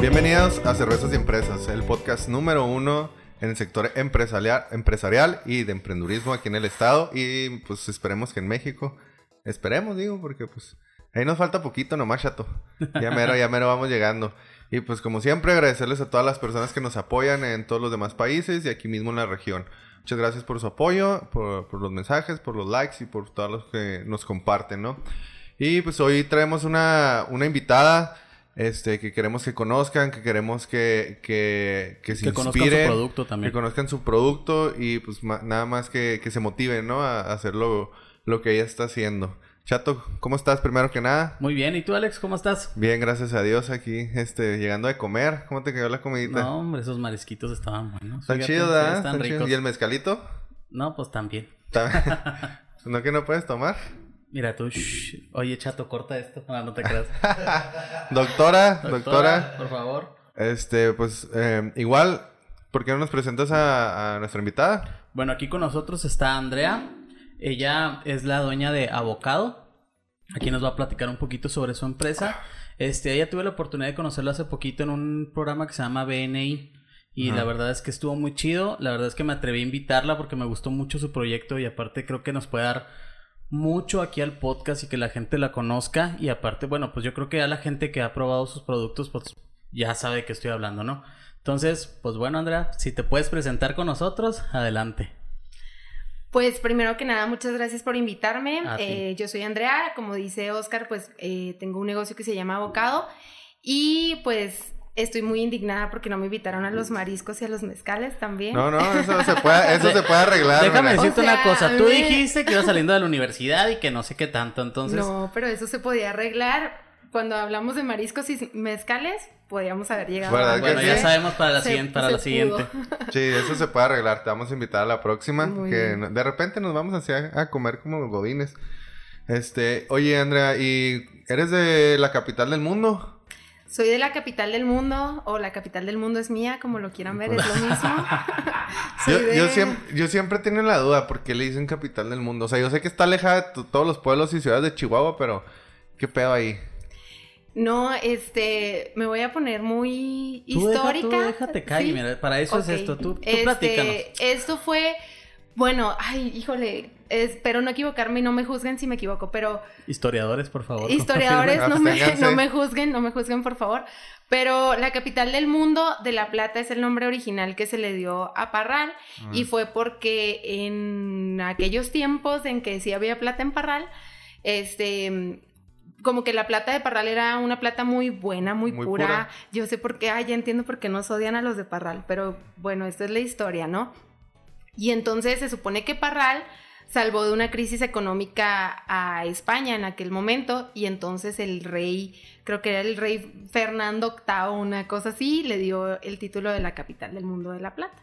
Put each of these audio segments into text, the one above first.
Bienvenidos a Cervezas y Empresas, el podcast número uno en el sector empresarial, empresarial y de emprendurismo aquí en el estado y pues esperemos que en México, esperemos digo, porque pues ahí nos falta poquito nomás, chato. Ya mero, ya mero vamos llegando. Y pues como siempre agradecerles a todas las personas que nos apoyan en todos los demás países y aquí mismo en la región. Muchas gracias por su apoyo, por, por los mensajes, por los likes y por todos los que nos comparten, ¿no? Y pues hoy traemos una, una invitada este, que queremos que conozcan, que queremos que, que, que se Que conozcan su producto también. Que conozcan su producto y pues ma- nada más que, que se motiven, ¿no? A, a hacer lo, lo que ella está haciendo. Chato, ¿cómo estás primero que nada? Muy bien, ¿y tú Alex, cómo estás? Bien, gracias a Dios aquí, este, llegando de comer. ¿Cómo te quedó la comidita? No, hombre, esos marisquitos estaban buenos. Están chidos, ¿verdad? Están ricos. ¿Y el mezcalito? No, pues también. Ta- ¿No que no puedes tomar? Mira tú, shh. oye, chato, corta esto. No, no te creas. Doctora, doctora, por favor. este, pues, eh, igual, ¿por qué no nos presentas a, a nuestra invitada? Bueno, aquí con nosotros está Andrea. Ella es la dueña de Avocado. Aquí nos va a platicar un poquito sobre su empresa. Este, ella tuve la oportunidad de conocerla hace poquito en un programa que se llama BNI. Y la verdad es que estuvo muy chido. La verdad es que me atreví a invitarla porque me gustó mucho su proyecto y aparte creo que nos puede dar mucho aquí al podcast y que la gente la conozca. Y aparte, bueno, pues yo creo que ya la gente que ha probado sus productos, pues ya sabe de qué estoy hablando, ¿no? Entonces, pues bueno, Andrea, si te puedes presentar con nosotros, adelante. Pues primero que nada, muchas gracias por invitarme. A. Eh, yo soy Andrea, como dice Oscar, pues eh, tengo un negocio que se llama Abocado y pues estoy muy indignada porque no me invitaron a los mariscos y a los mezcales también. No, no, eso se puede, eso se puede arreglar. Déjame decirte O sea, una cosa. Tú dijiste que ibas saliendo de la universidad y que no sé qué tanto, entonces... No, pero eso se podía arreglar. Cuando hablamos de mariscos y mezcales, podíamos haber llegado ¿Verdad a que Bueno, sí? ya sabemos para la Se- siguiente. Para la siguiente. Sí, eso se puede arreglar. Te vamos a invitar a la próxima. Muy que bien. de repente nos vamos hacia a comer como los godines. Este, oye, Andrea, ¿y eres de la capital del mundo? Soy de la capital del mundo, o la capital del mundo es mía, como lo quieran ver, es lo mismo. Yo, de- yo siempre, yo siempre tengo la duda por qué le dicen capital del mundo. O sea, yo sé que está alejada de to- todos los pueblos y ciudades de Chihuahua, pero ¿qué pedo ahí? No, este, me voy a poner muy Tú deja- histórica. tú déjate caer, ¿sí? mira, para eso es esto. Tú, tú Este, platícanos. Esto fue, bueno, ay, híjole, espero no equivocarme y no me juzguen si me equivoco, pero Historiadores, por favor. historiadores no me, no me juzguen, no me juzguen por favor. Pero la capital del mundo de La Plata es el nombre original que se le dio a Parral y fue porque en aquellos tiempos en que sí había plata en Parral, este como que la plata de Parral era una plata muy buena, muy, Muy pura. pura. Yo sé por qué, ah, ya entiendo por qué nos odian a los de Parral, pero bueno, esta es la historia, ¿no? Y entonces se supone que Parral salvó de una crisis económica a España en aquel momento y entonces el rey, creo que era el rey Fernando VIII, una cosa así, le dio el título de la capital del mundo de la plata.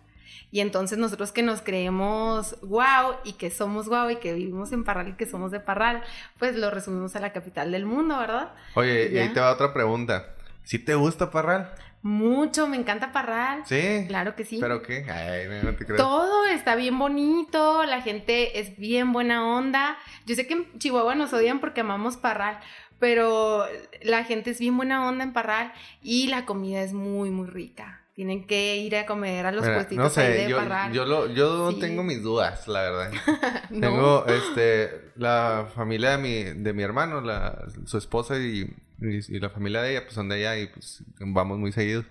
Y entonces nosotros que nos creemos wow y que somos wow y que vivimos en Parral y que somos de Parral, pues lo resumimos a la capital del mundo, ¿verdad? Oye, y ahí te va otra pregunta. ¿Sí te gusta Parral? Mucho, me encanta Parral. Sí. Claro que sí. ¿Pero qué? Ay, no, te creo. Todo está bien bonito, la gente es bien buena onda. Yo sé que en Chihuahua nos odian porque amamos Parral, pero la gente es bien buena onda en Parral y la comida es muy, muy rica. Tienen que ir a comer a los Mira, puestitos no sé, ahí de yo, Parral. yo, lo, yo Sí. tengo mis dudas, la verdad. No. Tengo, este, la familia de mi, de mi hermano, la, su esposa y, y, y la familia de ella, pues son de allá y pues vamos muy seguidos.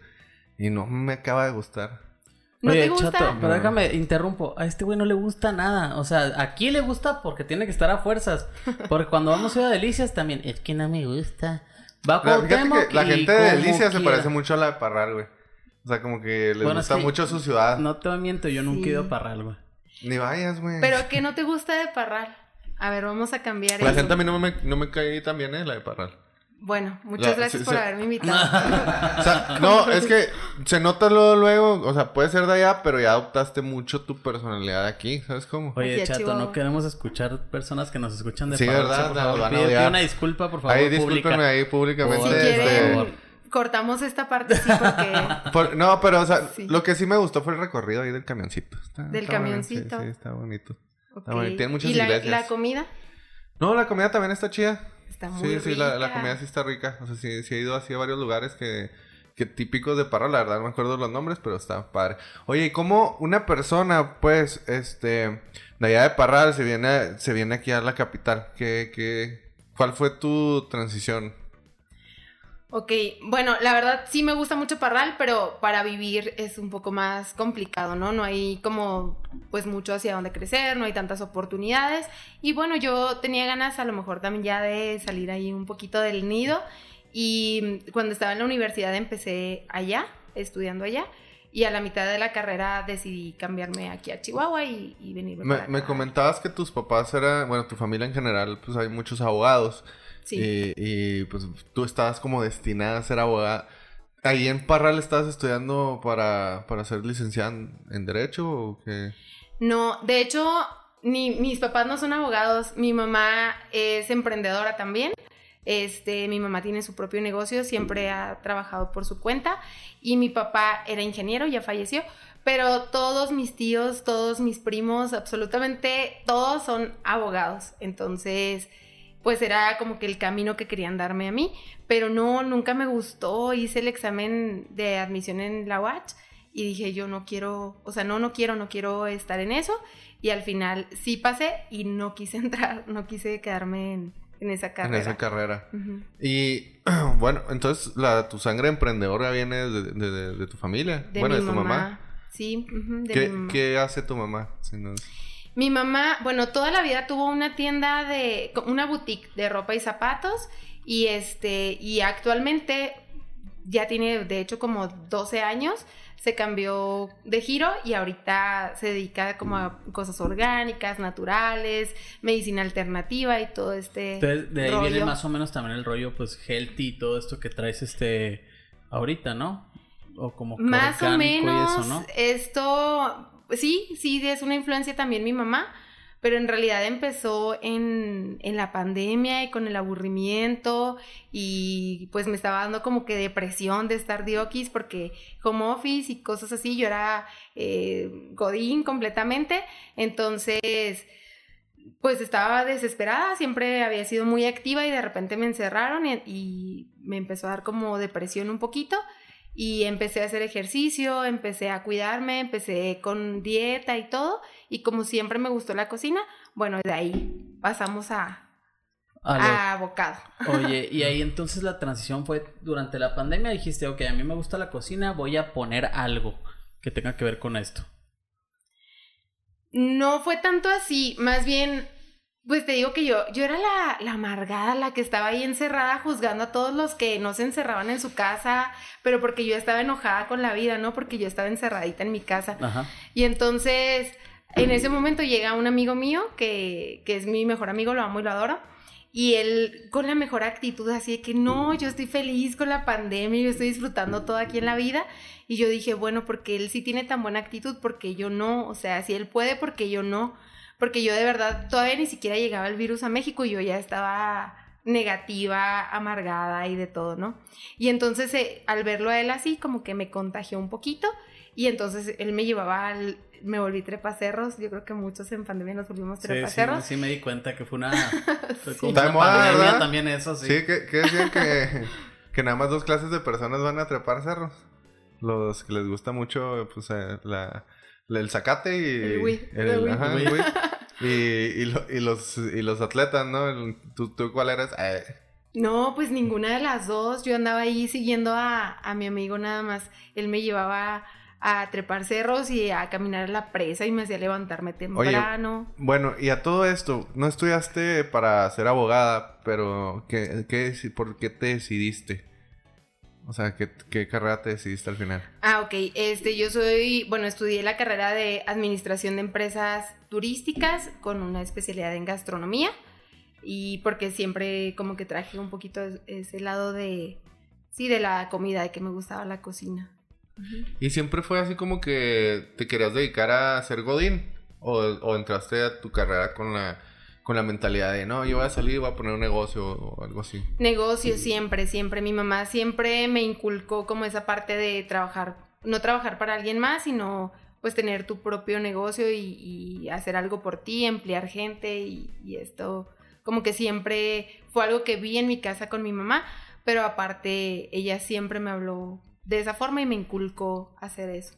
Y no me acaba de gustar. ¿No Oye, te gusta? Chato, pero No. déjame, interrumpo. A este güey no le gusta nada. O sea, aquí le gusta porque tiene que estar a fuerzas. Porque cuando vamos a ir a Delicias también, es que no me gusta. Va La, fíjate Cuauhtémoc que la gente de como Delicia se parece mucho a la de Parral, güey. O sea, como que les Bueno, es gusta que mucho su ciudad. No te miento, yo nunca he Sí. ido a Parral, güey. Ni vayas, güey. Pero ¿qué no te gusta de Parral? A ver, vamos a cambiar La eso. gente a mí no me, no me cae tan bien, ¿eh? La de Parral. Bueno, muchas La- gracias por sí. haberme invitado. O sea, no, es que se nota luego, luego, o sea, puede ser de allá, pero ya adoptaste mucho tu personalidad de aquí, ¿sabes cómo? Oye, Aquí chato, Chihuahua. no queremos escuchar personas que nos escuchan de Sí, Parral, ¿verdad? por favor. van a odiar. una disculpa, por favor, ahí pública. discúlpenme ahí públicamente. si Por este, quieren, cortamos esta parte sí porque por- no, pero, o sea, Sí. lo que sí me gustó fue el recorrido ahí del camioncito. Está- Del está bueno, camioncito. Sí, sí, está bonito. Ok. bueno, tiene muchas ¿Y la, iglesias. la comida? No, la comida también está chida. Está muy Sí, sí, la, comida sí está rica. O sea, sí, sí he ido así a varios lugares que, que típicos de Parral. La verdad no me acuerdo los nombres, pero está padre. Oye, ¿y cómo una persona, pues, este, de allá de Parral se viene, se viene aquí a la capital? ¿Qué, qué, ¿Cuál fue tu transición? Ok, bueno, la verdad sí me gusta mucho Parral, pero para vivir es un poco más complicado, ¿no? No hay como pues mucho hacia dónde crecer, no hay tantas oportunidades. Y bueno, yo tenía ganas a lo mejor también ya de salir ahí un poquito del nido. Y cuando estaba en la universidad empecé allá, estudiando allá. Y a la mitad de la carrera decidí cambiarme aquí a Chihuahua y, y venirme Me, me comentabas que tus papás eran, bueno, tu familia en general, pues hay muchos abogados. Sí. Y, y, pues tú estabas como destinada a ser abogada. ¿Ahí en Parral estabas estudiando para, para ser licenciada en, en Derecho o qué? No, de hecho, ni, mis papás no son abogados. Mi mamá es emprendedora también. Este, mi mamá tiene su propio negocio, siempre ha trabajado por su cuenta. Y mi papá era ingeniero, ya falleció. Pero todos mis tíos, todos mis primos, absolutamente todos son abogados. Entonces, pues era como que el camino que querían darme a mí. Pero no, nunca me gustó. Hice el examen de admisión en la UACH y dije, yo no quiero, o sea, no, no quiero, no quiero estar en eso. Y al final sí pasé y no quise entrar, no quise quedarme en, en esa carrera. En esa carrera. Y bueno, entonces la, tu sangre emprendedora viene de, de- de- de tu familia. De bueno, mi de tu mamá. Sí, ujú, de ¿Qué, mi mamá. qué hace tu mamá? Si no- Mi mamá, bueno, toda la vida tuvo una tienda de, una boutique de ropa y zapatos y este, y actualmente ya tiene de hecho como 12 años, se cambió de giro y ahorita se dedica como a cosas orgánicas, naturales, medicina alternativa y todo este Entonces, de ahí rollo. viene más o menos también el rollo, pues, healthy y todo esto que traes, este, ahorita, ¿no? O como que Más o y menos eso, ¿no? esto, sí, sí, es una influencia también mi mamá, pero en realidad empezó en, en la pandemia y con el aburrimiento y pues me estaba dando como que depresión de estar de okis porque home office y cosas así, yo era eh, godín completamente, entonces pues estaba desesperada, siempre había sido muy activa y de repente me encerraron y, y me empezó a dar como depresión un poquito y empecé a hacer ejercicio, empecé a cuidarme, empecé con dieta y todo y como siempre me gustó la cocina, bueno, de ahí pasamos a, A bocado. Oye, y ahí entonces la transición fue durante la pandemia, dijiste, ok, a mí me gusta la cocina, voy a poner algo que tenga que ver con esto. No fue tanto así, más bien, pues te digo que yo, yo era la, la amargada, la que estaba ahí encerrada juzgando a todos los que no se encerraban en su casa, pero porque yo estaba enojada con la vida, ¿no? Porque yo estaba encerradita en mi casa. Ajá. Y entonces, en ese momento llega un amigo mío, que, que es mi mejor amigo, lo amo y lo adoro. Y él con la mejor actitud, así de que no, yo estoy feliz con la pandemia, yo estoy disfrutando todo aquí en la vida. Y yo dije, bueno, porque él sí tiene tan buena actitud, porque yo no, o sea, si él puede, porque yo no. Porque yo de verdad todavía ni siquiera llegaba el virus a México y yo ya estaba negativa, amargada y de todo, ¿no? Y entonces eh, al verlo a él así, como que me contagió un poquito y entonces él me llevaba al, me volví trepacerros, yo creo que muchos en pandemia nos volvimos Sí, sí, trepacerros. sí me di cuenta que fue una... fue como una moda, pandemia ¿verdad? también eso, sí. Sí, que, que decían que, que nada más dos clases de personas van a trepar cerros. Los que les gusta mucho, pues, eh, la, la- el zacate y... El güey, el- el güey. ajá, el. Y, y, lo- y los, y los atletas, ¿no? El- ¿tú, tú cuál eres? Eh, No, pues ninguna de las dos. Yo andaba ahí siguiendo a, a mi amigo nada más. Él me llevaba a trepar cerros y a caminar a la presa y me hacía levantarme temprano. bueno, y a todo esto, no estudiaste para ser abogada, pero ¿qué, qué, ¿por qué te decidiste? O sea, ¿qué, ¿qué, carrera te decidiste al final? Ah, ok. Este, yo soy, bueno, estudié la carrera de Administración de Empresas Turísticas con una especialidad en gastronomía y porque siempre como que traje un poquito ese lado de, sí, de la comida, de que me gustaba la cocina. ¿Y siempre fue así como que te querías dedicar a ser Godín? ¿O, entraste a tu carrera con la, con la mentalidad de, no, yo voy a salir y voy a poner un negocio o algo así? Negocio siempre, siempre. Mi mamá siempre me inculcó como esa parte de trabajar, no trabajar para alguien más, sino pues tener tu propio negocio y, hacer algo por ti, emplear gente y, y esto como que siempre fue algo que vi en mi casa con mi mamá, pero aparte ella siempre me habló de esa forma y me inculcó hacer eso.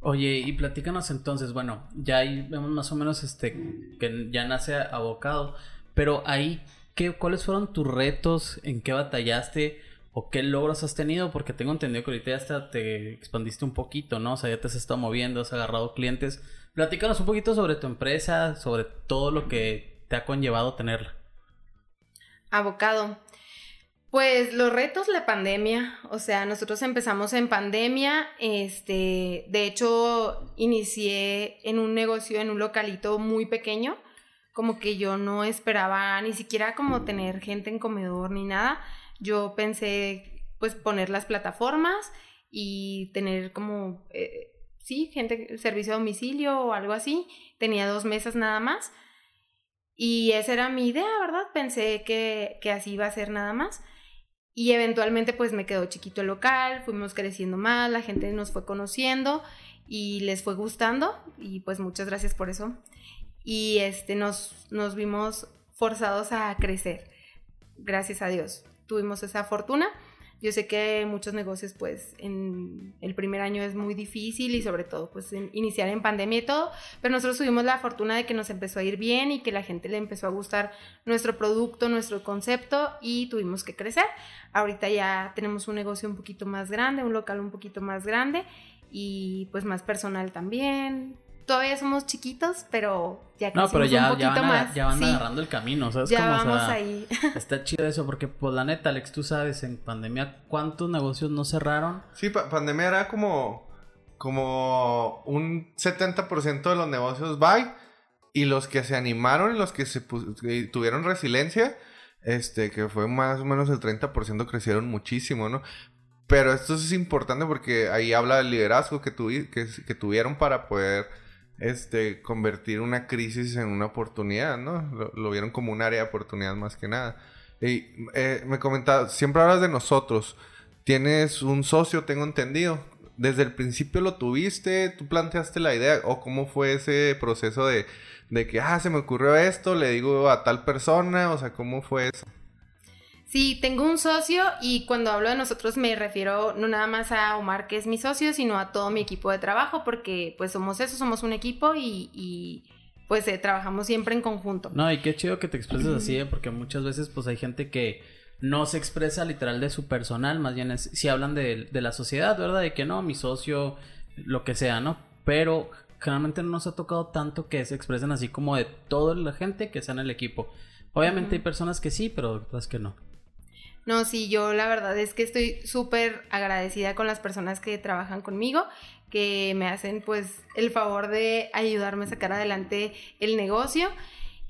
Oye, y platícanos entonces, bueno, ya ahí vemos más o menos este que ya nace abocado, pero ahí, ¿qué, ¿cuáles fueron tus retos? ¿En qué batallaste? ¿O qué logros has tenido? Porque tengo entendido que ahorita ya hasta te expandiste un poquito, ¿no? O sea, ya te has estado moviendo, has agarrado clientes. Platícanos un poquito sobre tu empresa, sobre todo lo que te ha conllevado tenerla. Abocado. Pues los retos, la pandemia, o sea, nosotros empezamos en pandemia, este, de hecho, inicié en un negocio, en un localito muy pequeño, como que yo no esperaba ni siquiera como tener gente en comedor ni nada, yo pensé pues poner las plataformas y tener como, eh, sí, gente, servicio a domicilio o algo así, tenía dos mesas nada más. Y esa era mi idea, ¿verdad? Pensé que, que así iba a ser nada más. Y eventualmente pues me quedó chiquito el local, fuimos creciendo más, la gente nos fue conociendo y les fue gustando y pues muchas gracias por eso. Y este nos, nos vimos forzados a crecer. Gracias a Dios. Tuvimos esa fortuna yo sé que muchos negocios, pues, en el primer año es muy difícil y sobre todo, pues, iniciar en pandemia y todo, pero nosotros tuvimos la fortuna de que nos empezó a ir bien y que la gente le empezó a gustar nuestro producto, nuestro concepto y tuvimos que crecer. Ahorita ya tenemos un negocio un poquito más grande, un local un poquito más grande y pues más personal también todavía somos chiquitos, pero ya no, pero ya, un poquito ya van, más. Ya van agarrando el camino, ¿sabes? Ya vamos ahí. Está chido eso, porque pues la neta, Alex, tú sabes, en pandemia, ¿cuántos negocios no cerraron? Sí, pandemia era como, como un 70% de los negocios bye, y los que se animaron y los que se tuvieron resiliencia, este, que fue más o menos el 30% crecieron muchísimo, ¿no? Pero esto es importante porque ahí habla del liderazgo que, que, que tuvieron para poder este, convertir una crisis en una oportunidad, ¿no? Lo, vieron como un área de oportunidad más que nada. Y eh, me comentaba, siempre hablas de nosotros. Tienes un socio, tengo entendido. ¿Desde el principio lo tuviste? ¿Tú planteaste la idea? ¿O cómo fue ese proceso de, de que, ah, se me ocurrió esto, le digo a tal persona? O sea, ¿cómo fue eso? Sí, tengo un socio y cuando hablo de nosotros me refiero no nada más a Omar, que es mi socio, sino a todo mi equipo de trabajo, porque pues somos eso, somos un equipo y, pues eh, trabajamos siempre en conjunto. No, y qué chido que te expreses así, ¿eh? porque muchas veces pues hay gente que no se expresa literal de su personal, más bien si hablan de, de la sociedad, ¿verdad? De que no, mi socio, lo que sea, ¿no? Pero generalmente no nos ha tocado tanto que se expresen así como de toda la gente que sea en el equipo. Obviamente hay personas que sí, pero otras que no. No, sí, yo la verdad es que estoy súper agradecida con las personas que trabajan conmigo, que me hacen pues el favor de ayudarme a sacar adelante el negocio.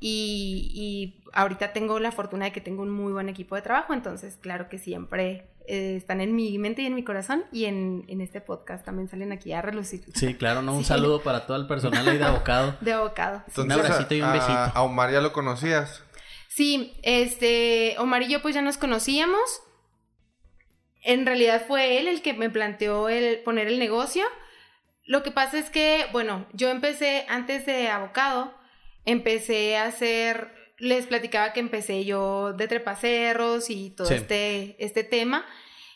Y, ahorita tengo la fortuna de que tengo un muy buen equipo de trabajo, entonces claro que siempre eh, están en mi mente y en mi corazón y en, este podcast también salen aquí a relucir. Sí, claro, ¿no? Un saludo para todo el personal ahí de abocado. De abocado. un abracito y un besito. A Omar ya lo conocías. Sí, este, Omar y yo pues ya nos conocíamos. En realidad fue él el que me planteó el poner el negocio. Lo que pasa es que, bueno, yo empecé antes de abocado, empecé a hacer, les platicaba que empecé yo de trepacerros y todo este, este tema.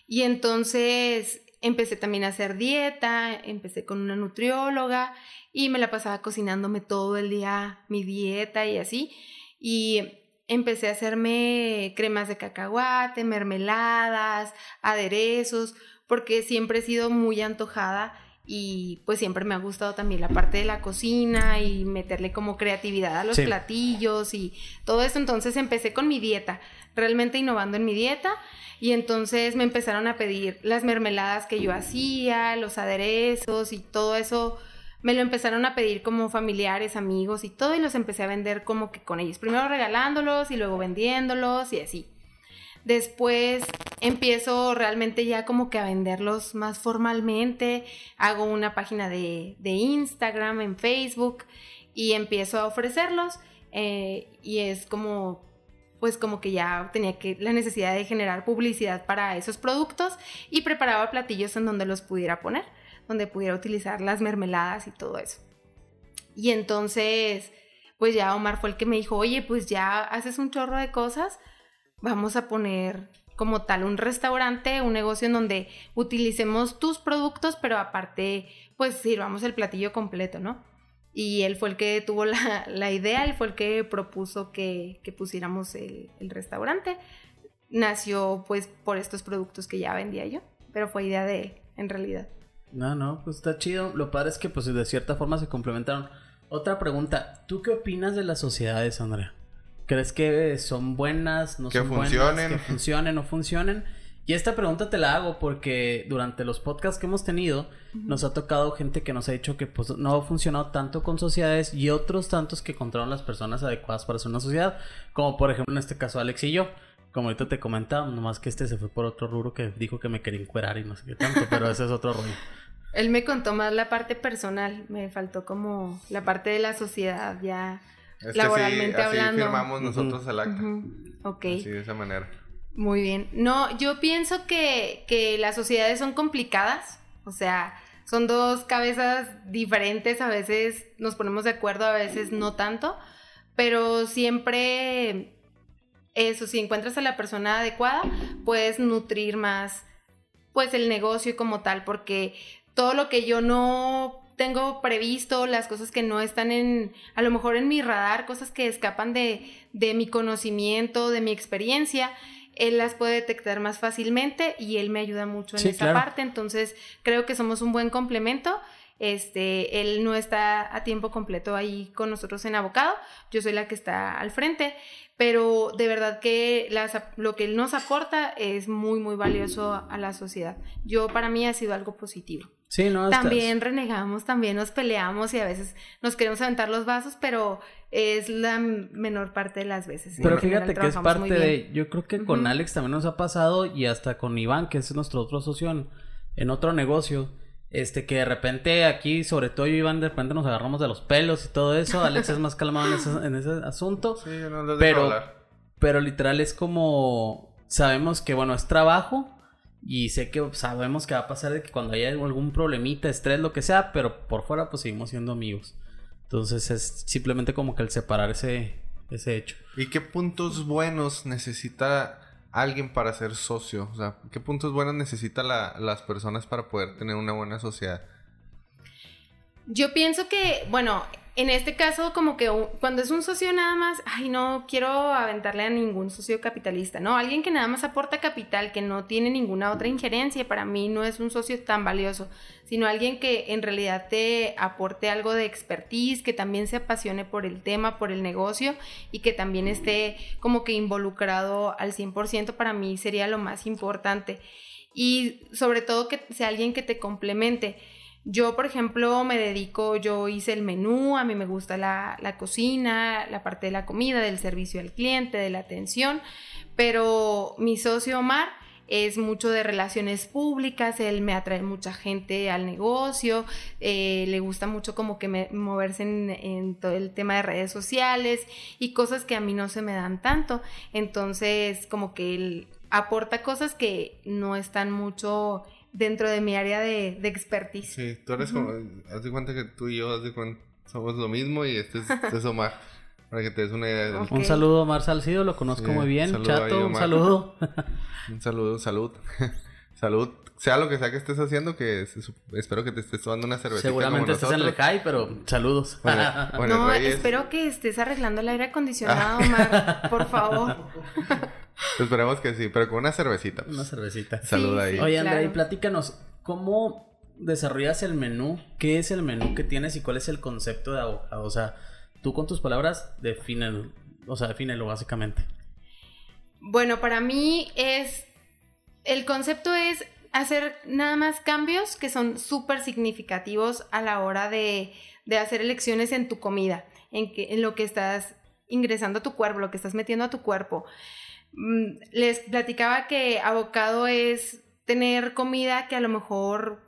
Y entonces empecé también a hacer dieta, empecé con una nutrióloga y me la pasaba cocinándome todo el día mi dieta y así. Y empecé a hacerme cremas de cacahuate, mermeladas, aderezos, porque siempre he sido muy antojada y pues siempre me ha gustado también la parte de la cocina y meterle como creatividad a los platillos y todo eso. Entonces empecé con mi dieta, realmente innovando en mi dieta y entonces me empezaron a pedir las mermeladas que yo hacía, los aderezos y todo eso. Me lo empezaron a pedir como familiares, amigos y todo y los empecé a vender como que con ellos. Primero regalándolos y luego vendiéndolos y así. Después empiezo realmente ya como que a venderlos más formalmente. Hago una página de, Instagram, en Facebook y empiezo a ofrecerlos. Eh, y es como, pues como que ya tenía que la necesidad de generar publicidad para esos productos y preparaba platillos en donde los pudiera poner, donde pudiera utilizar las mermeladas y todo eso. Y entonces, pues ya Omar fue el que me dijo, oye, pues ya haces un chorro de cosas vamos a poner como tal un restaurante, un negocio en donde utilicemos tus productos, pero aparte, pues sirvamos el platillo completo, ¿no? Y él fue el que tuvo la, idea, él fue el que propuso que, pusiéramos el, restaurante. Nació pues por estos productos que ya vendía yo, pero fue idea de él, en realidad. No, no, pues está chido. Lo padre es que pues de cierta forma se complementaron. Otra pregunta, ¿tú qué opinas de las sociedades, Andrea? ¿Crees que son buenas, no son funcionen. buenas, que funcionen, no funcionen? Y esta pregunta te la hago porque durante los podcasts que hemos tenido nos ha tocado gente que nos ha dicho que pues, no ha funcionado tanto con sociedades y otros tantos que encontraron las personas adecuadas para hacer una sociedad, como por ejemplo en este caso Alex y yo. Como ahorita te comentaba, nomás que este se fue por otro rubro que dijo que me quería encuerar y no sé qué tanto, pero ese es otro rollo. Él me contó más la parte personal, me faltó como la parte de la sociedad ya laboralmente así, así firmamos nosotros el acta. Ok. Así de esa manera. Muy bien. No, yo pienso que, que las sociedades son complicadas. O sea, son dos cabezas diferentes. A veces nos ponemos de acuerdo, a veces no tanto. Pero siempre eso, si encuentras a la persona adecuada, puedes nutrir más pues el negocio como tal, porque todo lo que yo no tengo previsto, las cosas que no están en, a lo mejor en mi radar, cosas que escapan de, de mi conocimiento, de mi experiencia, él las puede detectar más fácilmente y él me ayuda mucho en esa parte. Entonces, creo que somos un buen complemento. Este, él no está a tiempo completo ahí con nosotros en abocado, yo soy la que está al frente, pero de verdad que lo que él nos aporta es muy, muy valioso a la sociedad. Yo, para mí, ha sido algo positivo. Sí, no, también renegamos, también nos peleamos y a veces nos queremos aventar los vasos, pero es la menor parte de las veces. Pero fíjate que es parte de, yo creo que con Alex también nos ha pasado y hasta con Iván, que es nuestro otro socio en, otro negocio, este que de repente aquí, sobre todo yo y Iván, de repente nos agarramos de los pelos y todo eso, Alex es más calmado en ese, en ese asunto. Sí, no pero, pero literal es como, sabemos que bueno, es trabajo y sé que sabemos que va a pasar de que cuando haya algún problemita, estrés, lo que sea, pero por fuera pues seguimos siendo amigos. Entonces es simplemente como que el separar ese, ese hecho. ¿Y qué puntos buenos necesita alguien para ser socio? O sea, ¿qué puntos buenos necesita las personas para poder tener una buena sociedad? Yo pienso que, bueno, en este caso, como que cuando es un socio nada más, ay, no quiero aventarle a ningún socio capitalista, ¿no? Alguien que nada más aporta capital, que no tiene ninguna otra injerencia, para mí no es un socio tan valioso, sino alguien que en realidad te aporte algo de expertise, que también se apasione por el tema, por el negocio y que también esté como que involucrado al 100%, para mí sería lo más importante. Y sobre todo que sea alguien que te complemente yo, por ejemplo, me dedico, yo hice el menú, a mí me gusta la, cocina, la parte de la comida, del servicio al cliente, de la atención, pero mi socio Omar es mucho de relaciones públicas, él me atrae mucha gente al negocio, eh, le gusta mucho como que moverse en, en, todo el tema de redes sociales y cosas que a mí no se me dan tanto. Entonces, como que él aporta cosas que no están mucho dentro de mi área de, de expertise. Sí, tú eres como, haz de cuenta que tú y yo, haz de cuenta, somos lo mismo y este es, este Omar. Para que te des una idea. Un saludo a Omar Salcido, lo conozco muy bien. Chato, un saludo. un saludo, salud. salud. Sea lo que sea que estés haciendo, que espero que te estés tomando una cervecita Seguramente estés en el CAI, pero saludos. no, espero que estés arreglando el aire acondicionado, Omar. Por favor. Esperemos que sí, pero con una cervecita. Una cervecita. Salud ahí. Oye, Andrea, y platícanos, ¿cómo desarrollas el menú, ¿qué es el menú que tienes y cuál es el concepto de abocado? O sea, tú con tus palabras defínelo, o sea, defínelo básicamente. Bueno, para mí es, el concepto es hacer nada más cambios que son súper significativos a la hora de, de, hacer elecciones en tu comida, en, que, en lo que estás ingresando a tu cuerpo, lo que estás metiendo a tu cuerpo. Mm, les platicaba que abocado es tener comida que a lo mejor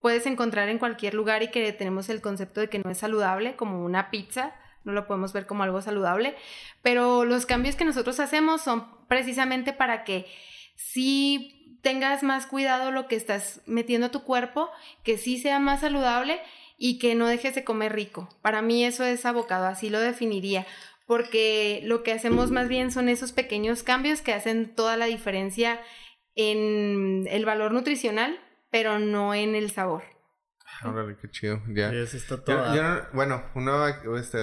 puedes encontrar en cualquier lugar y que tenemos el concepto de que no es saludable, como una pizza, no lo podemos ver como algo saludable, pero los cambios que nosotros hacemos son precisamente para que sí tengas más cuidado lo que estás metiendo a tu cuerpo, que sí sea más saludable y que no dejes de comer rico. Para mí eso es abocado, así lo definiría, porque lo que hacemos más bien son esos pequeños cambios que hacen toda la diferencia en el valor nutricional, pero no en el sabor. Órale, qué chido. Ya. Eso está todo. Yo- yo no- bueno, uno este,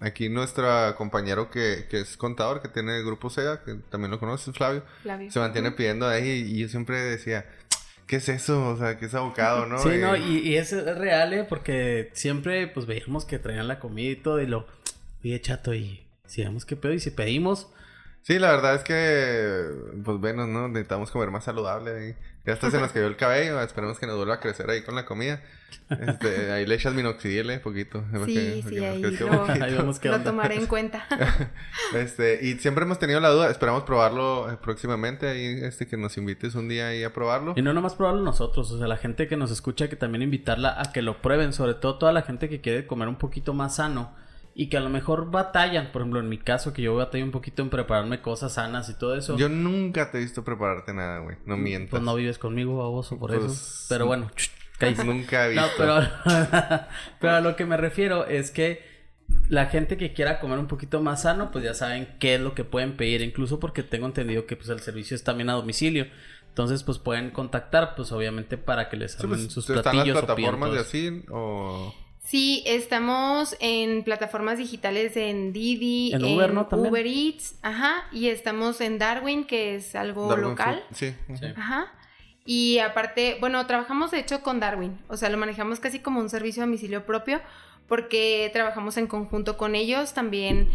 aquí nuestro compañero que, que es contador, que tiene el grupo SEGA, que también lo conoces, Flavio, Flavio. se mantiene pidiendo ahí y yo siempre decía, ¿qué es eso? O sea, ¿qué es abocado, no? Sí, Y- no, y, y es real, ¿eh? Porque siempre, pues, veíamos que traían la comida y todo, y lo... Oye, chato, y si vemos qué pedo, y si pedimos... Sí, la verdad es que, pues bueno, ¿no? Necesitamos comer más saludable. ahí. Ya hasta se nos cayó el cabello, esperemos que nos vuelva a crecer ahí con la comida. Este, ahí le echas minoxidil, eh, poquito. Sí, porque- sí, porque ahí lo, poquito. Ahí vemos qué lo tomaré en cuenta. Este, y siempre hemos tenido la duda, esperamos probarlo eh, próximamente, ahí, este, que nos invites un día ahí a probarlo. Y no nomás probarlo nosotros, o sea, la gente que nos escucha, que también invitarla a que lo prueben, sobre todo toda la gente que quiere comer un poquito más sano y que a lo mejor batallan, por ejemplo, en mi caso, que yo batallo un poquito en prepararme cosas sanas y todo eso. Yo nunca te he visto prepararte nada, güey, no mientas. Pues no vives conmigo, baboso, por Pues, eso. Pero bueno, cállate. Nunca he visto. No, pero, pero a lo que me refiero es que la gente que quiera comer un poquito más sano, pues ya saben qué es lo que pueden pedir, incluso porque tengo entendido que pues el servicio es también a domicilio. Entonces, pues pueden contactar, pues obviamente para que les Sí, armen pues, sus ¿Están las platillos o plataformas de así o...? Sí, estamos en plataformas digitales en Didi, En Uber, ¿no? También. Uber Eats, ajá, y estamos en Darwin, que es algo Darwin local. Food? Sí. Sí. Ajá. Y aparte, bueno, trabajamos de hecho con Darwin, o sea, lo manejamos casi como un servicio a domicilio propio, porque trabajamos en conjunto con ellos. También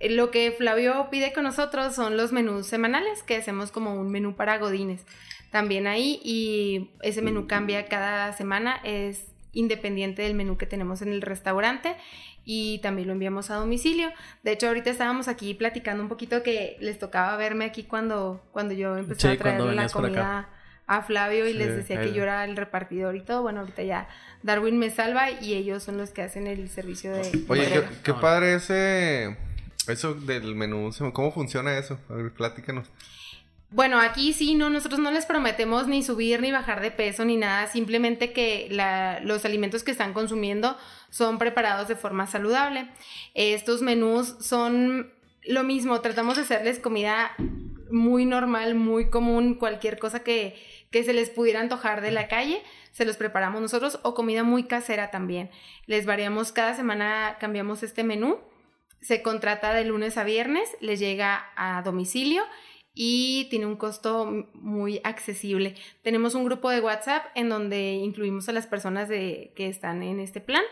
eh, lo que Flavio pide con nosotros son los menús semanales, que hacemos como un menú para godines. También ahí, y ese menú cambia cada semana, es independiente del menú que tenemos en el restaurante y también lo enviamos a domicilio. De hecho, ahorita estábamos aquí platicando un poquito que les tocaba verme aquí cuando, cuando yo empecé Sí, a traerle la comida a Flavio y Sí, les decía que yo era el repartidor y todo. Bueno, ahorita ya Darwin me salva y ellos son los que hacen el servicio de Oye, qué, qué padre ese... Eso del menú, ¿cómo funciona eso? A ver, platícanos. Bueno, aquí sí, no, nosotros no les prometemos ni subir ni bajar de peso ni nada, simplemente que los alimentos que están consumiendo son preparados de forma saludable. Estos menús son lo mismo, tratamos de hacerles comida muy normal, muy común, cualquier cosa que, que se les pudiera antojar de la calle, se los preparamos nosotros o comida muy casera también. Les variamos cada semana, cambiamos este menú, se contrata de lunes a viernes, les llega a domicilio y tiene un costo muy accesible. Tenemos un grupo de WhatsApp en donde incluimos a las personas de, que están en este plan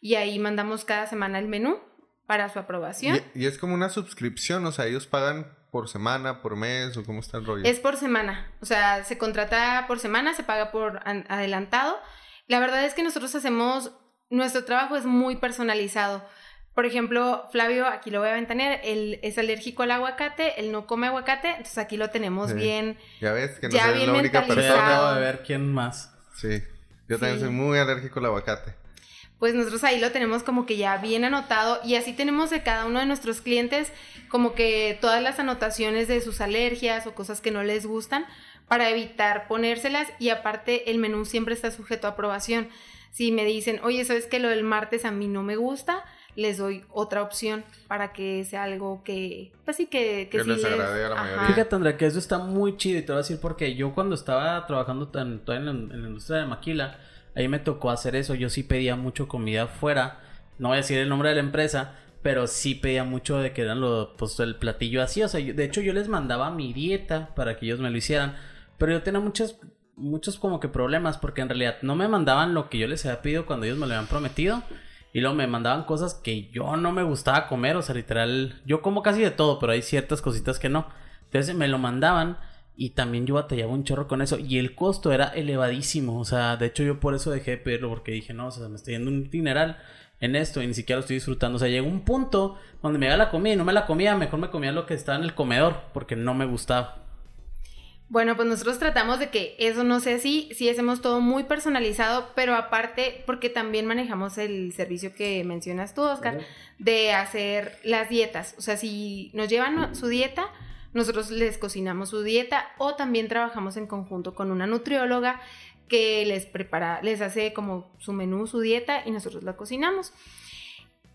y ahí mandamos cada semana el menú para su aprobación. Y, y es como una suscripción, o sea, ellos pagan por semana, por mes, o cómo está el rollo. Es por semana, o sea, se contrata por semana, se paga por an- adelantado. La verdad es que nosotros hacemos, nuestro trabajo es muy personalizado. Por ejemplo, Flavio, aquí lo voy a ventanear, él es alérgico al aguacate, él no come aguacate, entonces aquí lo tenemos Sí. bien. Ya ves que no Ya soy la única persona. acabo de ver quién más. Sí. Yo también Sí. soy muy alérgico al aguacate. Pues nosotros ahí lo tenemos como que ya bien anotado y así tenemos de cada uno de nuestros clientes como que todas las anotaciones de sus alergias o cosas que no les gustan para evitar ponérselas y aparte el menú siempre está sujeto a aprobación. Si me dicen, oye, ¿sabes que lo del martes a mí no me gusta? Les doy otra opción para que sea algo que, pues sí, que, que Que sí les agrade a la Ajá. mayoría. Fíjate, Andrea, que eso está muy chido y te voy a decir porque yo cuando estaba trabajando en, la, en la industria de maquila, ahí me tocó hacer eso. Yo sí pedía mucho comida afuera. No voy a decir el nombre de la empresa, pero sí pedía mucho de que eran lo, pues, el platillo así. O sea, yo- de hecho yo les mandaba mi dieta para que ellos me lo hicieran. Pero yo tenía muchas muchos como que problemas porque en realidad no me mandaban lo que yo les había pedido cuando ellos me lo habían prometido. Y luego me mandaban cosas que yo no me gustaba comer, o sea, literal, yo como casi de todo, pero hay ciertas cositas que no. Entonces me lo mandaban y también yo batallaba un chorro con eso. Y el costo era elevadísimo. O sea, de hecho yo por eso dejé de pedirlo porque dije, no, o sea, me estoy yendo un dineral en esto y ni siquiera lo estoy disfrutando. O sea, llegó un punto donde me iba la comida y no me la comía, mejor me comía lo que estaba en el comedor porque no me gustaba. Bueno, pues nosotros tratamos de que eso no sea así, sí hacemos todo muy personalizado, pero aparte, porque también manejamos el servicio que mencionas tú, Oscar, de hacer las dietas. O sea, si nos llevan su dieta, nosotros les cocinamos su dieta o también trabajamos en conjunto con una nutrióloga que les prepara, les hace como su menú, su dieta y nosotros la cocinamos.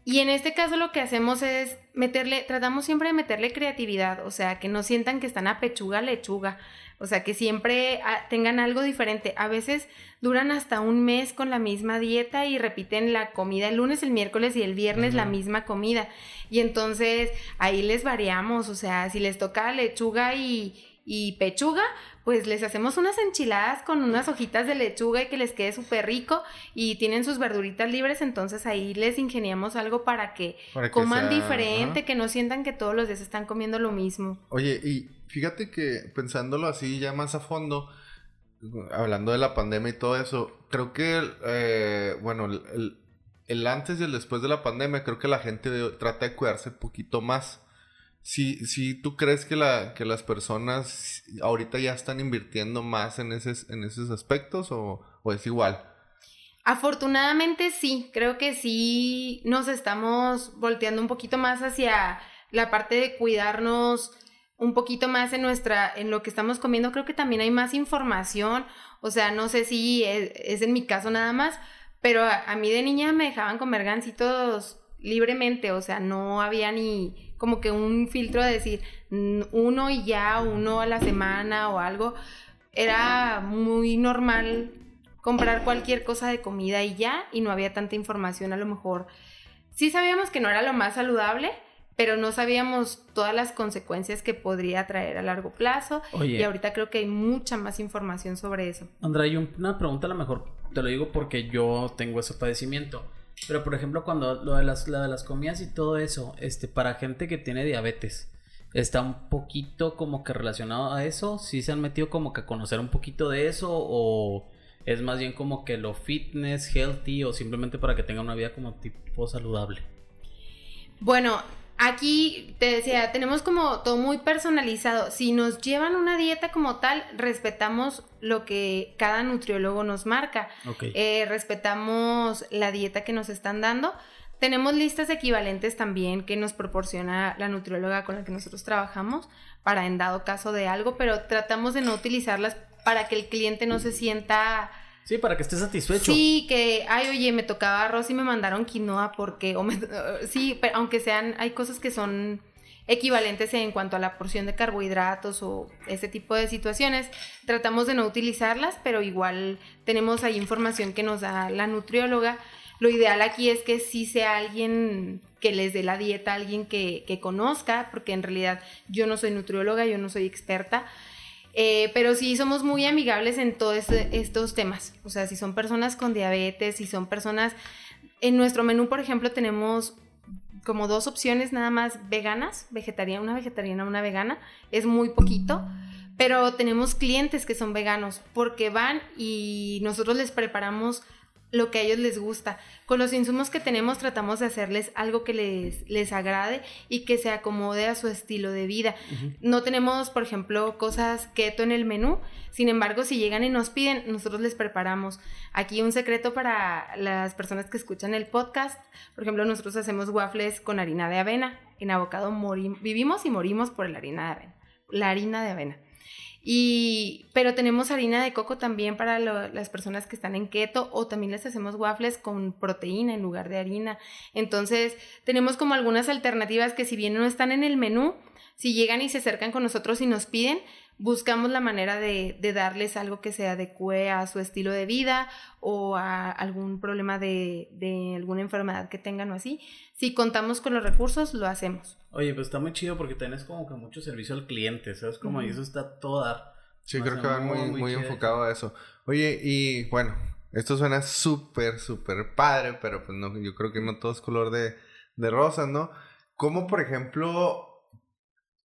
Y en este caso lo que hacemos es meterle, tratamos siempre de meterle creatividad, o sea, que no sientan que están a pechuga lechuga, o sea, que siempre ah, tengan algo diferente. A veces duran hasta un mes con la misma dieta y repiten la comida el lunes, el miércoles y el viernes la misma comida. Y entonces ahí les variamos, o sea, si les toca lechuga y, y pechuga, pues les hacemos unas enchiladas con unas hojitas de lechuga y que les quede súper rico y tienen sus verduritas libres, entonces ahí les ingeniamos algo para que, coman diferente, que no sientan que todos los días están comiendo lo mismo. Oye, y fíjate que pensándolo así ya más a fondo, hablando de la pandemia y todo eso, creo que, eh, bueno, el, el antes y el después de la pandemia, creo que la gente trata de cuidarse un poquito más. Si, si tú crees que, la, que las personas ahorita ya están invirtiendo más en, esos, en esos aspectos o, o es igual? Afortunadamente sí, creo que sí nos estamos volteando un poquito más hacia la parte de cuidarnos un poquito más en nuestra en lo que estamos comiendo creo que también hay más información o sea no sé si es, en mi caso nada más pero a, a, mí de niña me dejaban comer gancitos libremente o sea no había ni como que un filtro de decir uno y ya, uno a la semana o algo. Era muy normal comprar cualquier cosa de comida y ya, y no había tanta información a lo mejor. Sí sabíamos que no era lo más saludable, pero no sabíamos todas las consecuencias que podría traer a largo plazo. y ahorita creo que hay mucha más información sobre eso. Andrea, hay una pregunta a lo mejor, te lo digo porque yo tengo ese padecimiento. Pero por ejemplo, cuando lo de las, de las comidas y todo eso, este, para gente que tiene diabetes, está un poquito como que relacionado a eso. ¿Sí se han metido como que a conocer un poquito de eso? ¿O es más bien como que lo fitness, healthy o simplemente para que tenga una vida como tipo saludable? Bueno, Aquí te decía, tenemos como todo muy personalizado. Si nos llevan una dieta como tal, respetamos lo que cada nutriólogo nos marca. Eh, respetamos la dieta que nos están dando. Tenemos listas equivalentes también que nos proporciona la nutrióloga con la que nosotros trabajamos para en dado caso de algo, pero tratamos de no utilizarlas para que el cliente no se sienta Sí, para que esté satisfecho. Sí, que, ay, oye, me tocaba arroz y me mandaron quinoa porque, o sí, pero aunque sean, hay cosas que son equivalentes en cuanto a la porción de carbohidratos o ese tipo de situaciones. Tratamos de no utilizarlas, pero igual tenemos ahí información que nos da la nutrióloga. Lo ideal aquí es que sí sea alguien que les dé la dieta, alguien que, que conozca, porque en realidad yo no soy nutrióloga, yo no soy experta. Eh, pero sí somos muy amigables en todos estos temas. O sea, si son personas con diabetes, si son personas... En nuestro menú, por ejemplo, tenemos como dos opciones nada más veganas, vegetariana, una vegetariana, una vegana. Es muy poquito. Pero tenemos clientes que son veganos porque van y nosotros les preparamos lo que a ellos les gusta. Con los insumos que tenemos tratamos de hacerles algo que les, les agrade y que se acomode a su estilo de vida. No tenemos, por ejemplo, cosas keto en el menú, sin embargo, si llegan y nos piden, nosotros les preparamos. Aquí un secreto para las personas que escuchan el podcast, por ejemplo, nosotros hacemos waffles con harina de avena. En abocado vivimos y morimos por la harina de avena. La harina de avena. Y, pero tenemos harina de coco también para las personas que están en keto o también les hacemos waffles con proteína en lugar de harina. Entonces, tenemos como algunas alternativas que si bien no están en el menú, si llegan y se acercan con nosotros y nos piden, buscamos la manera de, darles algo que se adecue a su estilo de vida o a algún problema de, de, alguna enfermedad que tengan o así. Si contamos con los recursos, lo hacemos. Oye, pues está muy chido porque tenés como que mucho servicio al cliente, ¿sabes? Como eso está todo dar. Sí, creo que va muy, muy, enfocado a eso. Oye, y bueno, esto suena súper, súper padre, pero pues no, yo creo que no todo es color de, de rosas, ¿no? ¿Cómo, por ejemplo,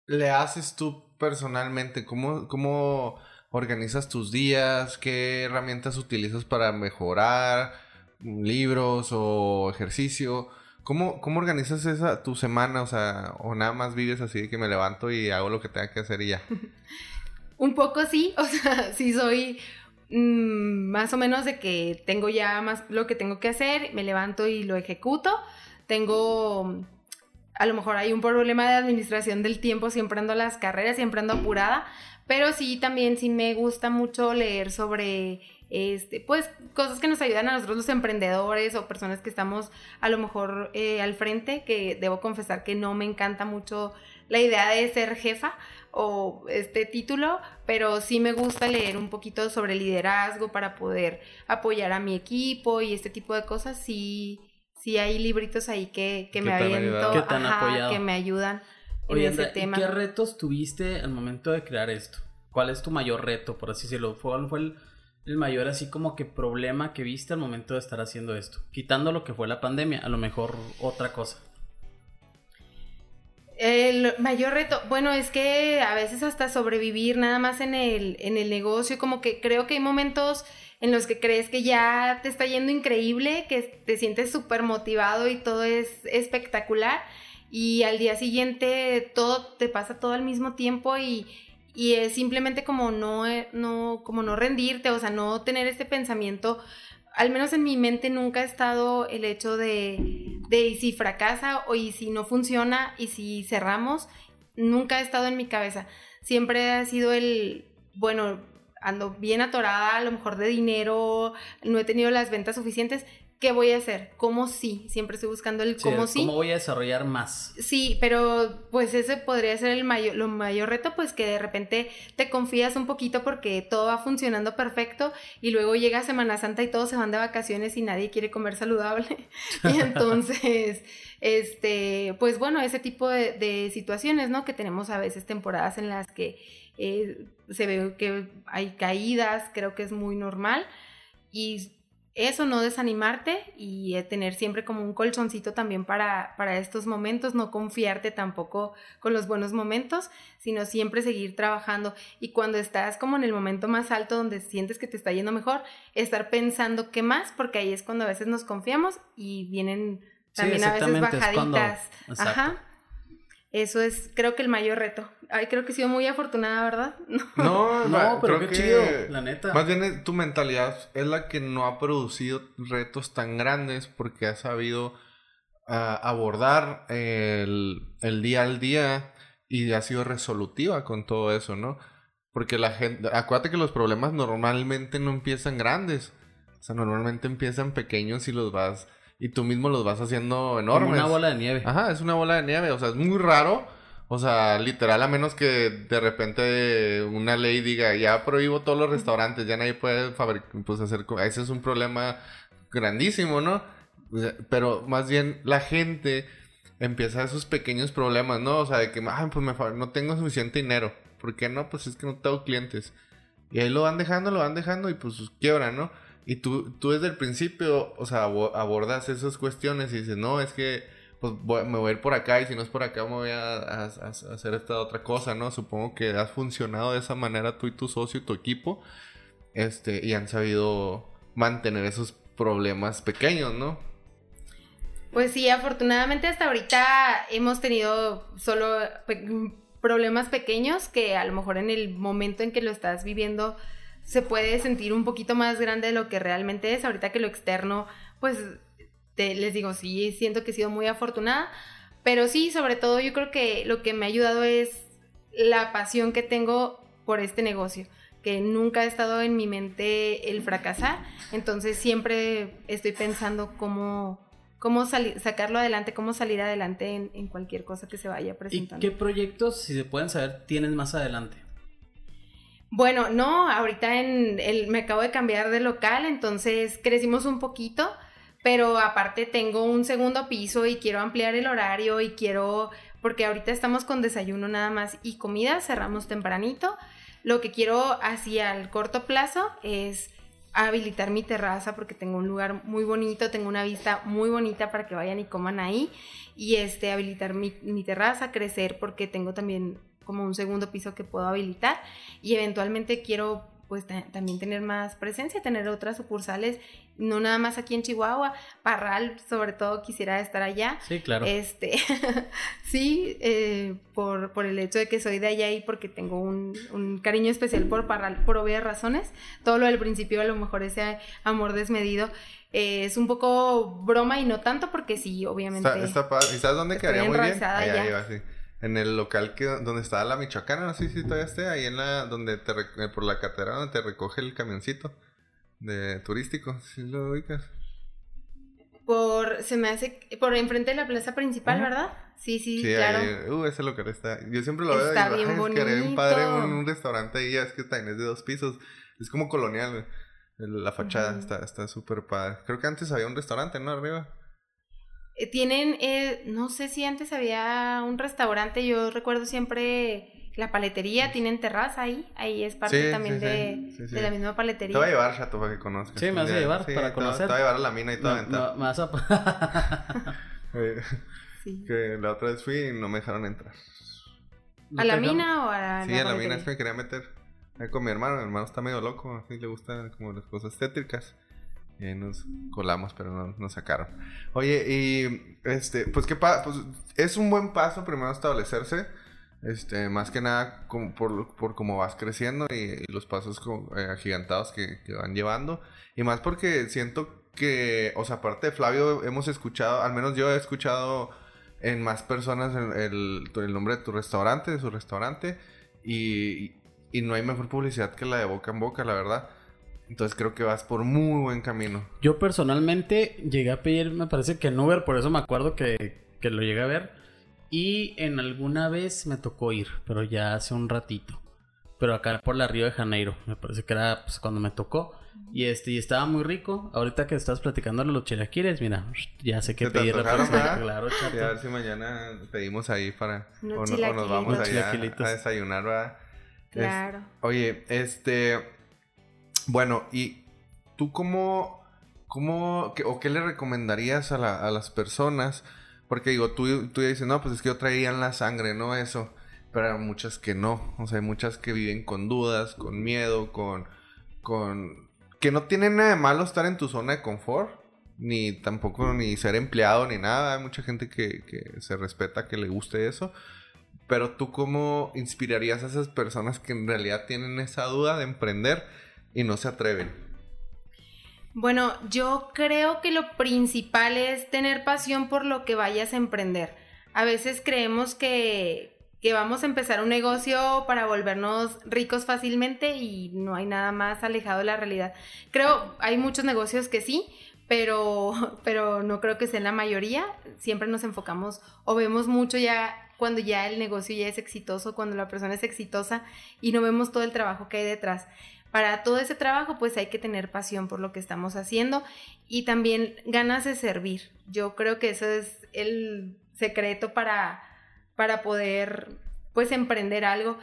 le haces tú personalmente? ¿Cómo, cómo organizas tus días? ¿Qué herramientas utilizas para mejorar? ¿Libros o ejercicio? ¿Cómo, ¿Cómo organizas esa tu semana? O sea, o nada más vives así de que me levanto y hago lo que tenga que hacer y ya. Un poco sí, o sea, sí soy mm, más o menos de que tengo ya más lo que tengo que hacer, me levanto y lo ejecuto. Tengo, a lo mejor hay un problema de administración del tiempo, siempre ando las carreras, siempre ando apurada, pero sí también sí me gusta mucho leer sobre este, pues cosas que nos ayudan a nosotros los emprendedores o personas que estamos a lo mejor eh, al frente, que debo confesar que no me encanta mucho la idea de ser jefa o este título, pero sí me gusta leer un poquito sobre liderazgo para poder apoyar a mi equipo y este tipo de cosas. Sí, sí hay libritos ahí que, que me aviento, que, me ayudan en ese tema. ¿Qué retos tuviste al momento de crear esto? ¿Cuál es tu mayor reto, por así decirlo? ¿Cuál fue el, el mayor así como que problema que viste al momento de estar haciendo esto? Quitando lo que fue la pandemia, a lo mejor otra cosa. El mayor reto, bueno, es que a veces hasta sobrevivir nada más en el, en el negocio, como que creo que hay momentos en los que crees que ya te está yendo increíble, que te sientes súper motivado y todo es espectacular y al día siguiente todo te pasa todo al mismo tiempo y, y es simplemente como no, no, como no rendirte, o sea, no tener este pensamiento al menos en mi mente nunca ha estado el hecho de, de si fracasa o y si no funciona y si cerramos, nunca ha estado en mi cabeza. Siempre ha sido el, bueno, ando bien atorada, a lo mejor de dinero, no he tenido las ventas suficientes, ¿qué voy a hacer? ¿Cómo sí? Siempre estoy buscando el cómo sí. ¿Cómo voy a desarrollar más? Sí, pero pues ese podría ser el mayor, lo mayor reto, pues que de repente te confías un poquito porque todo va funcionando perfecto y luego llega Semana Santa y todos se van de vacaciones y nadie quiere comer saludable. y entonces, este, pues bueno, ese tipo de, situaciones, ¿no? Que tenemos a veces temporadas en las que eh, se ve que hay caídas, creo que es muy normal. Y eso, no desanimarte y eh, tener siempre como un colchoncito también para, para estos momentos, no confiarte tampoco con los buenos momentos, sino siempre seguir trabajando. Y cuando estás como en el momento más alto donde sientes que te está yendo mejor, estar pensando qué más, porque ahí es cuando a veces nos confiamos y vienen también a veces bajaditas. Ajá. Eso es, creo que el mayor reto. Ay, creo que he sido muy afortunada, ¿verdad? No, no, pero qué chido, la neta. Más bien tu mentalidad es la que no ha producido retos tan grandes porque ha sabido ah, abordar el, el, día al día y ha sido resolutiva con todo eso, ¿no? Porque la gente, acuérdate que los problemas normalmente no empiezan grandes. O sea, normalmente empiezan pequeños y los vas y tú mismo los vas haciendo enormes. Como una bola de nieve. Ajá, es una bola de nieve. O sea, es muy raro. O sea, literal, a menos que de repente una ley diga, ya prohíbo todos los restaurantes, ya nadie puede fabricar, pues hacer... Ese es un problema grandísimo, ¿no? Pero más bien la gente empieza esos pequeños problemas, ¿no? O sea, de que, ah, pues me, no tengo suficiente dinero. ¿Por qué no? Pues es que no tengo clientes. Y ahí lo van dejando, lo van dejando y pues quiebra, ¿no? Y tú, tú desde el principio, o sea, abordas esas cuestiones y dices, no, es que pues me voy a ir por acá y si no es por acá me voy a, hacer esta otra cosa, ¿no? Supongo que has funcionado de esa manera tú y tu socio y tu equipo, este, y han sabido mantener esos problemas pequeños, ¿no? Pues sí, afortunadamente hasta ahorita hemos tenido solo problemas pequeños que a lo mejor en el momento en que lo estás viviendo se puede sentir un poquito más grande de lo que realmente es. Ahorita que lo externo, pues te, les digo, sí, siento que he sido muy afortunada. Pero sí, sobre todo yo creo que lo que me ha ayudado es la pasión que tengo por este negocio, que nunca ha estado en mi mente el fracasar. Entonces siempre estoy pensando cómo, cómo sacarlo adelante, cómo salir adelante en, en, cualquier cosa que se vaya presentando. ¿Y qué proyectos, si se pueden saber, tienes más adelante? Bueno, no, ahorita en el, me acabo de cambiar de local, entonces crecimos un poquito, pero aparte tengo un segundo piso y quiero ampliar el horario y quiero, porque ahorita estamos con desayuno nada más y comida, cerramos tempranito. Lo que quiero hacia el corto plazo es habilitar mi terraza porque tengo un lugar muy bonito, tengo una vista muy bonita para que vayan y coman ahí y este habilitar mi, mi terraza, crecer porque tengo también como un segundo piso que puedo habilitar y eventualmente quiero pues también tener más presencia, tener otras sucursales, no nada más aquí en Chihuahua, Parral sobre todo quisiera estar allá. Sí, claro. Este, sí, eh, por, por, el hecho de que soy de allá y porque tengo un, un, cariño especial por Parral por obvias razones. Todo lo del principio a lo mejor ese amor desmedido eh, es un poco broma y no tanto porque sí, obviamente. Está, está ¿Y sabes dónde quedaría muy bien? Allá, iba, sí en el local que donde estaba la Michoacana, no sé si todavía esté, ahí en la donde te eh, por la catedral donde te recoge el camioncito de turístico, si lo ubicas. Por se me hace por enfrente de la plaza principal, ¿verdad? Sí, sí, claro. Ahí, uh, ese local está. Yo siempre lo veo está y bien bonito. Es que padre un, un, restaurante ahí, es que también es de dos pisos. Es como colonial, la fachada está está súper padre. Creo que antes había un restaurante, ¿no? Arriba. Eh, tienen, eh, no sé si antes había un restaurante, yo recuerdo siempre la paletería, tienen terraza ahí, ahí es parte también de, la misma paletería. Te voy a llevar, Chato, para que conozcas. Sí, me vas a llevar para conocer. Te voy a llevar a la mina y todo. No, me vas a... que la otra vez fui y no me dejaron entrar. ¿A la mina o a la Sí, a la mina es que me quería meter. con mi hermano, mi hermano está medio loco, así le gustan como las cosas tétricas. Y ahí nos colamos, pero no nos sacaron. Oye, y este, pues qué pasa, pues es un buen paso primero establecerse. Este, más que nada por, por cómo vas creciendo y, los pasos eh, agigantados que, van llevando. Y más porque siento que, o sea, aparte de Flavio, hemos escuchado, al menos yo he escuchado en más personas el, el, el nombre de tu restaurante, de su restaurante. Y, y no hay mejor publicidad que la de boca en boca, la verdad. Entonces creo que vas por muy buen camino. Yo personalmente llegué a pedir, me parece que en Uber, por eso me acuerdo que, que lo llegué a ver. Y en alguna vez me tocó ir, pero ya hace un ratito. Pero acá por la Río de Janeiro, me parece que era pues, cuando me tocó. Y este, y estaba muy rico. Ahorita que estás platicando los chilaquiles, mira, ya sé que pedir la Claro, chato. a ver si mañana pedimos ahí para. O, nos vamos allá a desayunar, ¿verdad? Claro. oye, este. Bueno, ¿y tú cómo, cómo o qué le recomendarías a, las personas? Porque digo, tú, tú dices, no, pues es que yo traía en la sangre, ¿no? Eso. Pero hay muchas que no. O sea, hay muchas que viven con dudas, con miedo, con... con que no tienen nada de malo estar en tu zona de confort. Ni tampoco ni ser empleado ni nada. Hay mucha gente que, que se respeta, que le guste eso. Pero tú cómo inspirarías a esas personas que en realidad tienen esa duda de emprender y no se atreven? Bueno, yo creo que lo principal es tener pasión por lo que vayas a emprender. A veces creemos que, que vamos a empezar un negocio para volvernos ricos fácilmente y no hay nada más alejado de la realidad. Creo, hay muchos negocios que sí, pero, pero no creo que sea la mayoría. Siempre nos enfocamos o vemos mucho ya cuando ya el negocio ya es exitoso, cuando la persona es exitosa y no vemos todo el trabajo que hay detrás para todo ese trabajo pues hay que tener pasión por lo que estamos haciendo y también ganas de servir. Yo creo que eso es el secreto para, para poder pues emprender algo,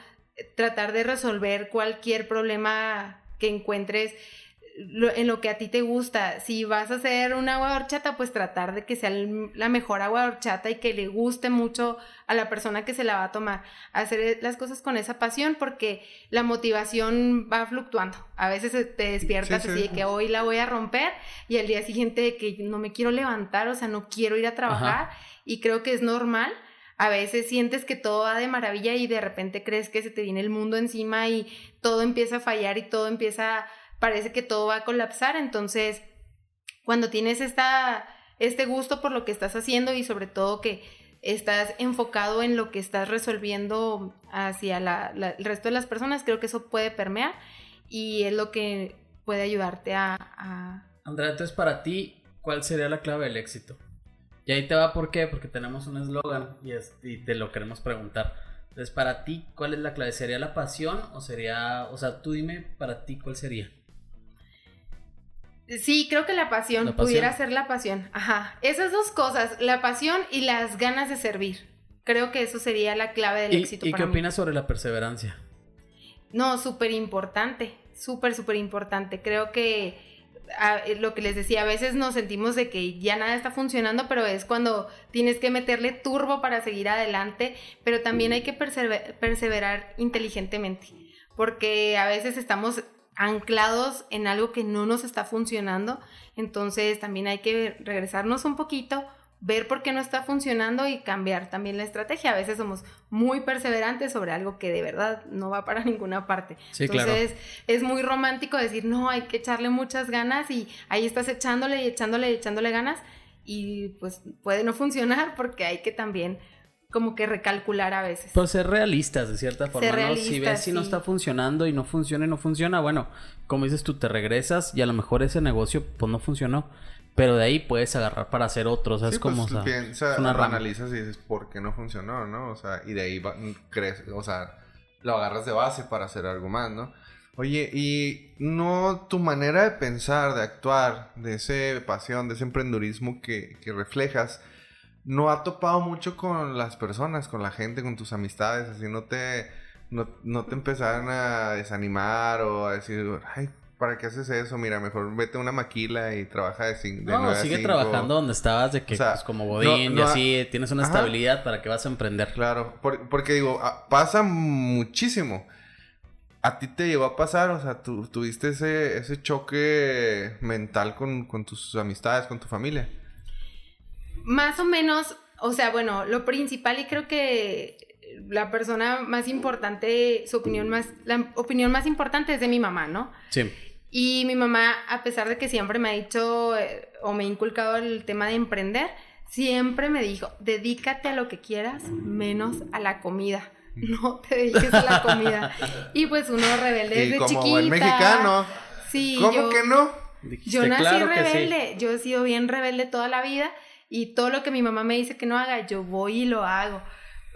tratar de resolver cualquier problema que encuentres en lo que a ti te gusta. Si vas a hacer un agua de horchata, pues tratar de que sea la mejor agua de horchata y que le guste mucho a la persona que se la va a tomar. Hacer las cosas con esa pasión porque la motivación va fluctuando. A veces te despiertas así de que hoy la voy a romper y al día siguiente de que no me quiero levantar, o sea, no quiero ir a trabajar y creo que es normal. A veces sientes que todo va de maravilla y de repente crees que se te viene el mundo encima y todo empieza a fallar y todo empieza parece que todo va a colapsar. Entonces, cuando tienes esta, este gusto por lo que estás haciendo y sobre todo que estás enfocado en lo que estás resolviendo hacia el resto de las personas, creo que eso puede permear y es lo que puede ayudarte a... Andrea, entonces para ti, ¿cuál sería la clave del éxito? Y ahí te va por qué, porque tenemos un eslogan y, y te lo queremos preguntar. Entonces, para ti, ¿cuál es la clave? ¿Sería la pasión o sería, o sea, tú dime para ti cuál sería? Sí, creo que la pasión, pudiera ser la pasión. Ajá. Esas dos cosas, la pasión y las ganas de servir. Creo que eso sería la clave del éxito. ¿Y qué opinas sobre la perseverancia? No, súper importante, súper, súper importante. Creo que lo que les decía, a veces nos sentimos de que ya nada está funcionando, pero es cuando tienes que meterle turbo para seguir adelante, pero también hay que perseverar inteligentemente, porque a veces estamos anclados en algo que no nos está funcionando, entonces también hay que regresarnos un poquito, ver por qué no está funcionando y cambiar también la estrategia. A veces somos muy perseverantes sobre algo que de verdad no va para ninguna parte. Entonces es muy romántico decir, no, hay que echarle muchas ganas y ahí estás echándole y echándole y echándole ganas y pues puede no funcionar porque hay que también como que recalcular a veces. Pues ser realistas de cierta forma, ¿no? Si ves si no está funcionando y no funciona y no funciona, bueno, como dices tú, te regresas y a lo mejor ese negocio pues no funcionó. Pero de ahí puedes agarrar para hacer otros, ¿sabes? como, pues, o sea, piensa, analizas y dices, ¿por qué no funcionó, no? O sea, y de ahí crees, o sea, lo agarras de base para hacer algo más, ¿no? Oye, y no tu manera de pensar, de actuar, de esa pasión, de ese emprendurismo que, que reflejas, no ha topado mucho con las personas, con la gente, con tus amistades, así no te, no, no te empezaron a desanimar o a decir, ay, ¿para qué haces eso? Mira, mejor vete a una maquila y trabaja de, de No, sigue trabajando donde estabas, de que pues, como bodín y así, tienes una estabilidad para que vas a emprender. Claro, porque digo, pasa muchísimo. ¿A ti te llegó a pasar? O sea, ¿tú, tuviste ese, ese choque mental con, con tus amistades, con tu familia. Más o menos, o sea, bueno, lo principal y creo que la persona más importante, su opinión más, la opinión más importante es de mi mamá, ¿no? Sí. Y mi mamá, a pesar de que siempre me ha dicho eh, o me ha inculcado el tema de emprender, siempre me dijo, dedícate a lo que quieras, menos a la comida. No te dediques a la comida. y pues uno rebelde desde como chiquita. mexicano. Sí, ¿Cómo que no? yo nací rebelde. Yo he sido bien rebelde toda la vida y todo lo que mi mamá me dice que no haga, yo voy y lo hago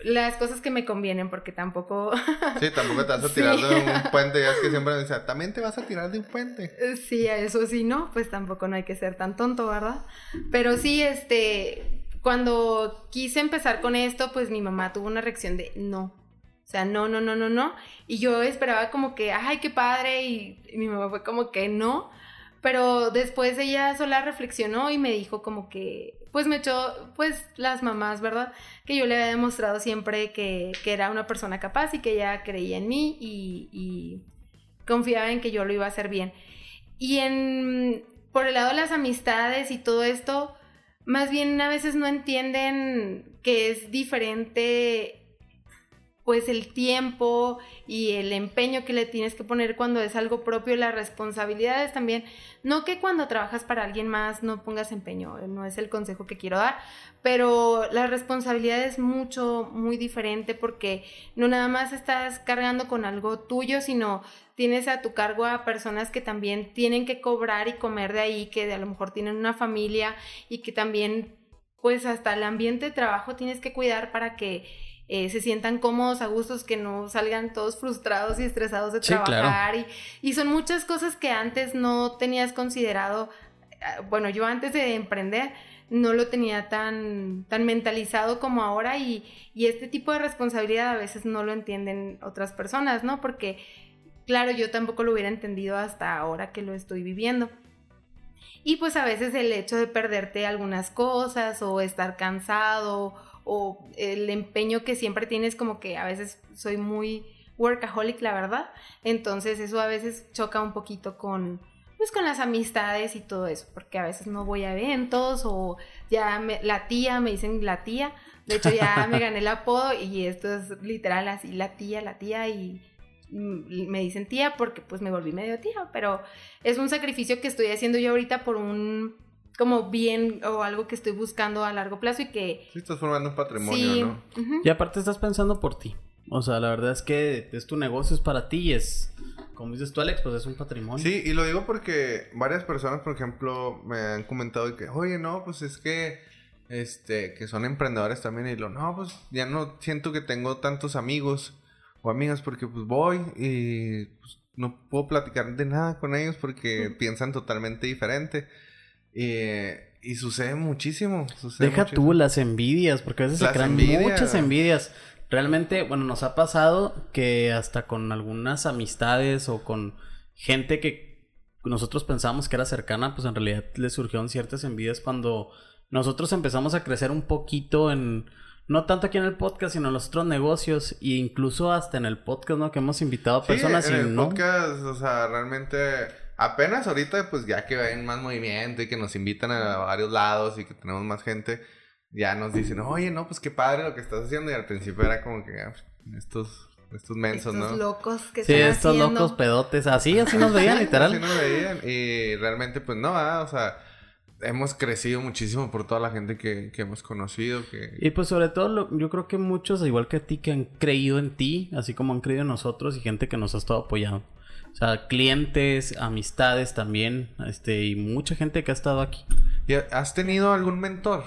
las cosas que me convienen, porque tampoco... sí, tampoco te vas a tirar de un puente, ya es que siempre me dicen, también te vas a tirar de un puente. Eh, sí, eso sí, no, pues tampoco no hay que ser tan tonto, ¿verdad? Pero sí, este, cuando quise empezar con esto, pues mi mamá tuvo una reacción de no. O sea, no, no, no, no, no. Y yo esperaba como que, ay, qué padre, y, y mi mamá fue como que no. Pero después ella sola reflexionó y me dijo como que, pues me echó, pues las mamás, ¿verdad? Que yo le había demostrado siempre que, era una persona capaz y que ella creía en mí y, confiaba en que yo lo iba a hacer bien. Y en, por el lado de las amistades y todo esto, más bien a veces no entienden que es diferente pues el tiempo y el empeño que le tienes que poner cuando es algo propio, las responsabilidades también. No que cuando trabajas para alguien más no pongas empeño, no es el consejo que quiero dar, pero la responsabilidad es mucho, muy diferente porque no nada más estás cargando con algo tuyo, sino tienes a tu cargo a personas que también tienen que cobrar y comer de ahí, que a lo mejor tienen una familia y que también pues hasta el ambiente de trabajo tienes que cuidar para que eh, se sientan cómodos, a gustos, que no salgan todos frustrados y estresados de trabajar. Y, y, son muchas cosas que antes no tenías considerado. Eh, bueno, yo antes de emprender no lo tenía tan, tan mentalizado como ahora y, y este tipo de responsabilidad a veces no lo entienden otras personas, ¿no? Porque, claro, yo tampoco lo hubiera entendido hasta ahora que lo estoy viviendo. Y pues a veces el hecho de perderte algunas cosas o estar cansado o el empeño que siempre tienes como que a veces soy muy workaholic, la verdad. Entonces eso a veces choca un poquito con pues con las amistades y todo eso, porque a veces no voy a eventos o ya la tía, me dicen la tía. De hecho ya me gané el apodo y esto es literal así, la tía, la tía y me dicen tía porque pues me volví medio tía, pero es un sacrificio que estoy haciendo yo ahorita por un como bien o algo que estoy buscando a largo plazo y que... Sí, estás formando un patrimonio, ¿no? Y aparte estás pensando por ti. O sea, la verdad es que es tu negocio, es para ti y es, como dices tú, Alex, pues es un patrimonio. Sí, y lo digo porque varias personas, por ejemplo, me han comentado que, oye, no, pues es que, este, que son emprendedores también y lo, no, pues ya no siento que tengo tantos amigos o amigas porque pues voy y pues, no puedo platicar de nada con ellos porque piensan totalmente diferente. Eh, y sucede muchísimo. Deja tú las envidias, porque a veces se crean muchas envidias. realmente, bueno, nos ha pasado que hasta con algunas amistades o con gente que nosotros pensábamos que era cercana, pues en realidad le surgieron ciertas envidias cuando nosotros empezamos a crecer un poquito en no tanto aquí en el podcast, sino en los otros negocios e incluso hasta en el podcast, ¿no? Que hemos invitado a personas sí, en y el no. podcast, o sea, realmente apenas ahorita, pues ya que ven más movimiento y que nos invitan a varios lados y que tenemos más gente, ya nos dicen, oye, no, pues qué padre lo que estás haciendo. Y al principio era como que ah, estos, estos mensos, Estos ¿no? locos que Sí, están estos haciendo. locos pedotes, así, así nos veían Así literal. nos veían. Y realmente, pues no, ah, o sea, hemos crecido muchísimo por toda la gente que, que hemos conocido. Que... Y pues sobre todo lo- yo creo que muchos, igual que a ti, que han creído en ti, así como han creído en nosotros y gente que nos ha estado apoyando. O sea, clientes, amistades también, este, y mucha gente que ha estado aquí. ¿Y ¿Has tenido algún mentor?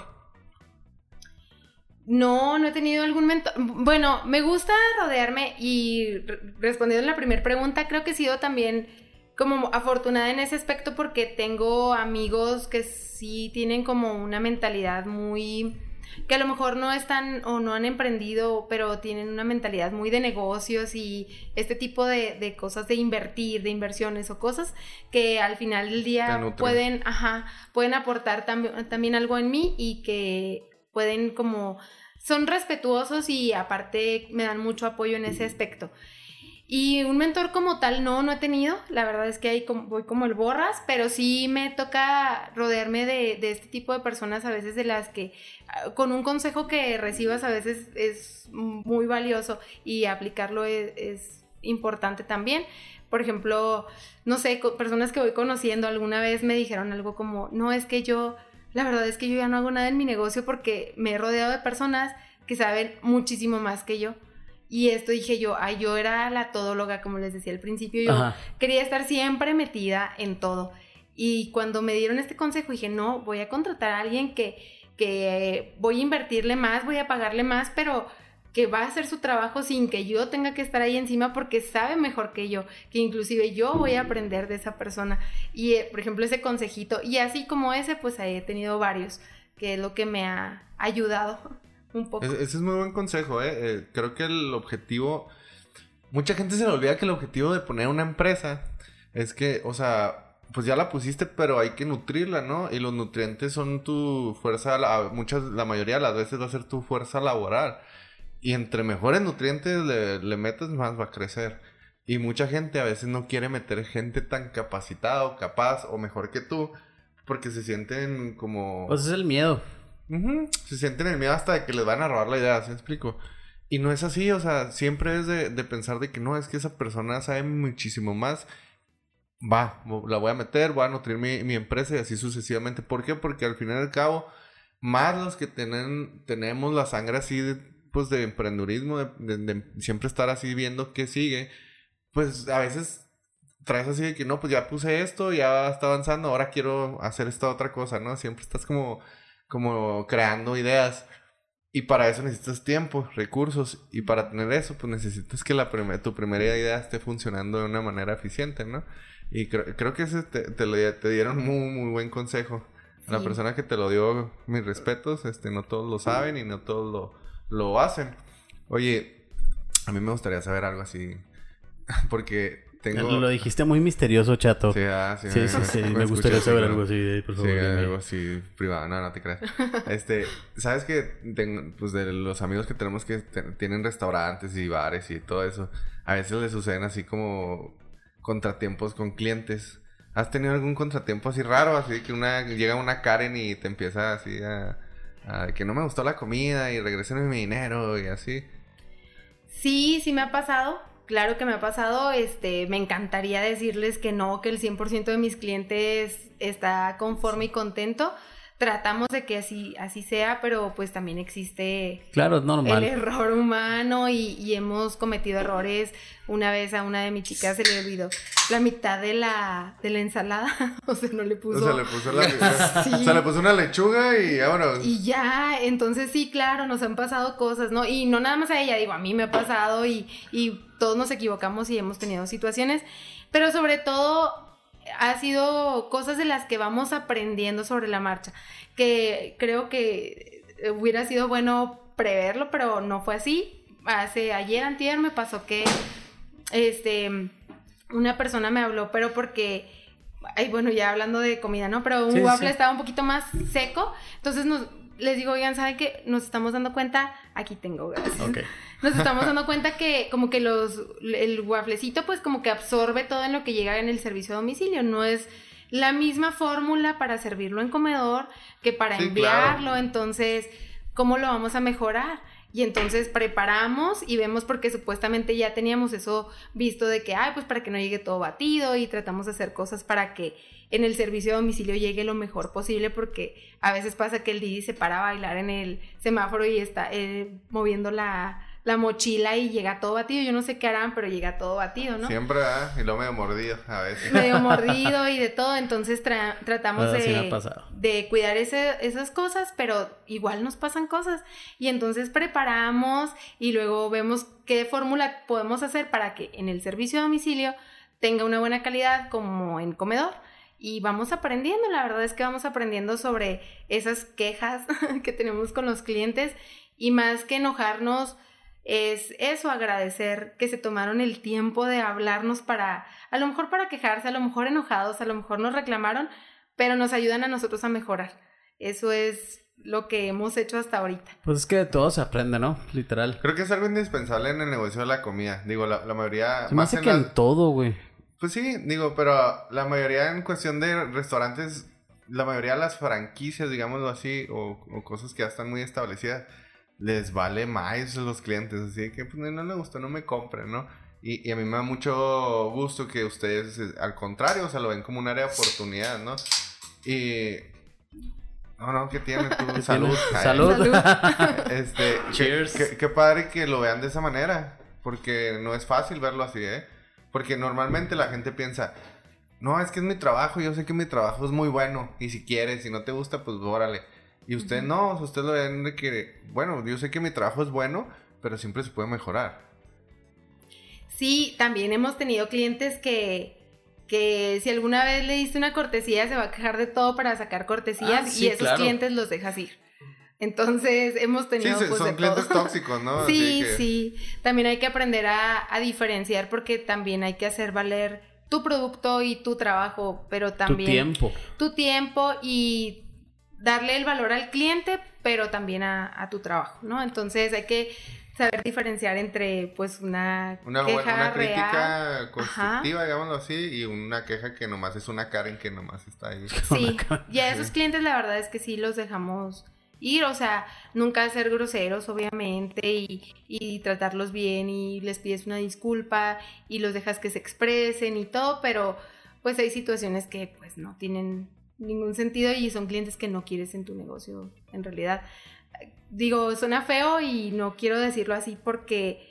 No, no he tenido algún mentor. Bueno, me gusta rodearme y re- respondiendo a la primera pregunta, creo que he sido también como afortunada en ese aspecto porque tengo amigos que sí tienen como una mentalidad muy que a lo mejor no están o no han emprendido, pero tienen una mentalidad muy de negocios y este tipo de, de cosas de invertir, de inversiones o cosas que al final del día pueden, ajá, pueden aportar también, también algo en mí y que pueden como son respetuosos y aparte me dan mucho apoyo en ese aspecto. Y un mentor como tal no, no he tenido. La verdad es que ahí voy como el borras, pero sí me toca rodearme de, de este tipo de personas a veces de las que ah, con un consejo que recibas a veces es muy valioso y aplicarlo es, es importante también. Por ejemplo, no sé, personas que voy conociendo alguna vez me dijeron algo como, no, es que yo, la verdad es que yo ya no hago nada en mi negocio porque me he rodeado de personas que saben muchísimo más que yo. Y esto dije yo, ay, yo era la todóloga, como les decía al principio, yo Ajá. quería estar siempre metida en todo. Y cuando me dieron este consejo dije, no, voy a contratar a alguien que, que voy a invertirle más, voy a pagarle más, pero que va a hacer su trabajo sin que yo tenga que estar ahí encima porque sabe mejor que yo, que inclusive yo voy a aprender de esa persona. Y, eh, por ejemplo, ese consejito, y así como ese, pues he tenido varios, que es lo que me ha ayudado un poco. Es- ese es muy buen consejo, ¿eh? Eh, Creo que el objetivo... Mucha gente se le olvida que el objetivo de poner una empresa es que, o sea, pues ya la pusiste, pero hay que nutrirla, ¿no? Y los nutrientes son tu fuerza, la, muchas, la mayoría de las veces va a ser tu fuerza laboral. Y entre mejores nutrientes le, le metes, más va a crecer. Y mucha gente a veces no quiere meter gente tan capacitada o capaz o mejor que tú, porque se sienten como... Pues es el miedo. Ujú, Se sienten el miedo hasta de que les van a robar la idea, ¿sí me explico? Y no es así, o sea, siempre es de, de pensar de que no, es que esa persona sabe muchísimo más. Va, la voy a meter, voy a nutrir mi, mi empresa y así sucesivamente. ¿Por qué? Porque al final y al cabo, más los que tienen, tenemos la sangre así de, pues de emprendurismo, de- de siempre estar así viendo qué sigue, pues a veces traes así de que no, pues ya puse esto, ya está avanzando, ahora quiero hacer esta otra cosa, ¿no? Siempre estás como como creando ideas. Y para eso necesitas tiempo, recursos. Y para tener eso, pues necesitas que la primer- tu primera idea esté funcionando de una manera eficiente, ¿no? Y creo, creo que ese te, te, lo- te dieron muy, muy buen consejo. La persona que te lo dio, mis respetos, este, no todos lo saben y no todos lo, lo hacen. Oye, a mí me gustaría saber algo así. Porque tengo... Lo dijiste muy misterioso, chato. Sí, ah, sí, Sí, me- sí, sí. me Me gustaría saber algo así. de, Por Sí, favor, dime. algo así privado, no, no te creas. Este, sabes que tengo, pues de los amigos que tenemos que tienen restaurantes y bares y todo eso, a veces les suceden así como contratiempos con clientes. ¿Has tenido algún contratiempo así raro? Así que una llega una Karen y te empieza así a, a que no me gustó la comida y regresen mi dinero y así. Sí, sí me ha pasado. Claro que me ha pasado. Este, me encantaría decirles que no, que el 100% de mis clientes está conforme y contento. Tratamos de que así, así sea, pero pues también existe Claro, normal. el error humano y, y hemos cometido errores. Una vez a una de mis chicas se le olvidó la mitad de la, de la ensalada. o sea, no le puso... O sea, le puso, la, Sí. o sea, le puso una lechuga y vámonos. Y ya, entonces sí, claro, nos han pasado cosas, ¿no? Y no nada más a ella, digo, a mí me ha pasado y, y todos nos equivocamos y hemos tenido situaciones, pero sobre todo ha sido cosas de las que vamos aprendiendo sobre la marcha, que creo que hubiera sido bueno preverlo, pero no fue así. hace ayer, antier, me pasó que, este, una persona me habló, pero porque, ay, bueno, ya hablando de comida, ¿no? Pero un Sí, waffle sí. estaba un poquito más seco, entonces nos, les digo, oigan, ¿saben qué? Nos estamos dando cuenta, aquí tengo, gracias. Nos estamos dando cuenta que como que los, el wafflecito pues como que absorbe todo en lo que llega en el servicio a domicilio, no es la misma fórmula para servirlo en comedor que para Sí, enviarlo, claro. entonces, ¿cómo lo vamos a mejorar? Y entonces preparamos y vemos porque supuestamente ya teníamos eso visto de que, ay, pues para que no llegue todo batido y tratamos de hacer cosas para que en el servicio a domicilio llegue lo mejor posible porque a veces pasa que el Didi se para a bailar en el semáforo y está eh, moviendo la, la mochila y llega todo batido. Yo no sé qué harán, pero llega todo batido, ¿no? Siempre. Y luego medio mordido a veces. medio mordido y de todo, entonces tra- tratamos sí de, cuidar ese- esas cosas, pero igual nos pasan cosas. Y entonces preparamos y luego vemos qué fórmula podemos hacer para que en el servicio a domicilio tenga una buena calidad como en comedor. Y vamos aprendiendo, la verdad es que vamos aprendiendo sobre esas quejas que tenemos con los clientes y más que enojarnos, es eso, agradecer que se tomaron el tiempo de hablarnos para, a lo mejor para quejarse, a lo mejor enojados, a lo mejor nos reclamaron, pero nos ayudan a nosotros a mejorar. Eso es lo que hemos hecho hasta ahorita. Pues es que de todo se aprende, ¿no? Literal. Creo que es algo indispensable en el negocio de la comida. Digo, la, la mayoría... Se me más hace en que las- en todo, güey. Pues sí, digo, pero la mayoría en cuestión de restaurantes, la mayoría de las franquicias, digámoslo así, o, o cosas que ya están muy establecidas, les vale más a los clientes. Así que, pues, no le gustó, no me compren, ¿no? Y, y a mí me da mucho gusto que ustedes, eh, al contrario, o sea, lo ven como un área de oportunidad, ¿no? Y... No, no, ¿qué tiene tú? Salud. Salud. Este, Cheers. Qué, qué- qué padre que lo vean de esa manera. Porque no es fácil verlo así, ¿eh? Porque normalmente la gente piensa, no, es que es mi trabajo, yo sé que mi trabajo es muy bueno. Y si quieres, si no te gusta, pues órale. Y usted no, o sea, usted lo ven de que, bueno, yo sé que mi trabajo es bueno, pero siempre se puede mejorar. Sí, también hemos tenido clientes que, que si alguna vez le diste una cortesía, se va a quejar de todo para sacar cortesías Ah, sí, y esos claro. clientes los dejas ir. Entonces hemos Sí, tenido se- pues, son de clientes todo. tóxicos, ¿no? Sí, que- sí. También hay que aprender a, a diferenciar porque también hay que hacer valer tu producto y tu trabajo, pero Tu también tiempo. tu tiempo y darle el valor al cliente, pero también a, a tu trabajo, ¿no? Entonces hay que saber diferenciar entre pues una, Una, queja una real. crítica constructiva, digámoslo así, y una queja que nomás es una Karen que nomás está ahí. Sí, y a esos clientes la verdad es que sí los dejamos ir, o sea, nunca ser groseros, obviamente, y, y tratarlos bien y les pides una disculpa y los dejas que se expresen y todo, pero pues hay situaciones que pues no tienen ningún sentido y son clientes que no quieres en tu negocio en realidad. Digo, suena feo y no quiero decirlo así porque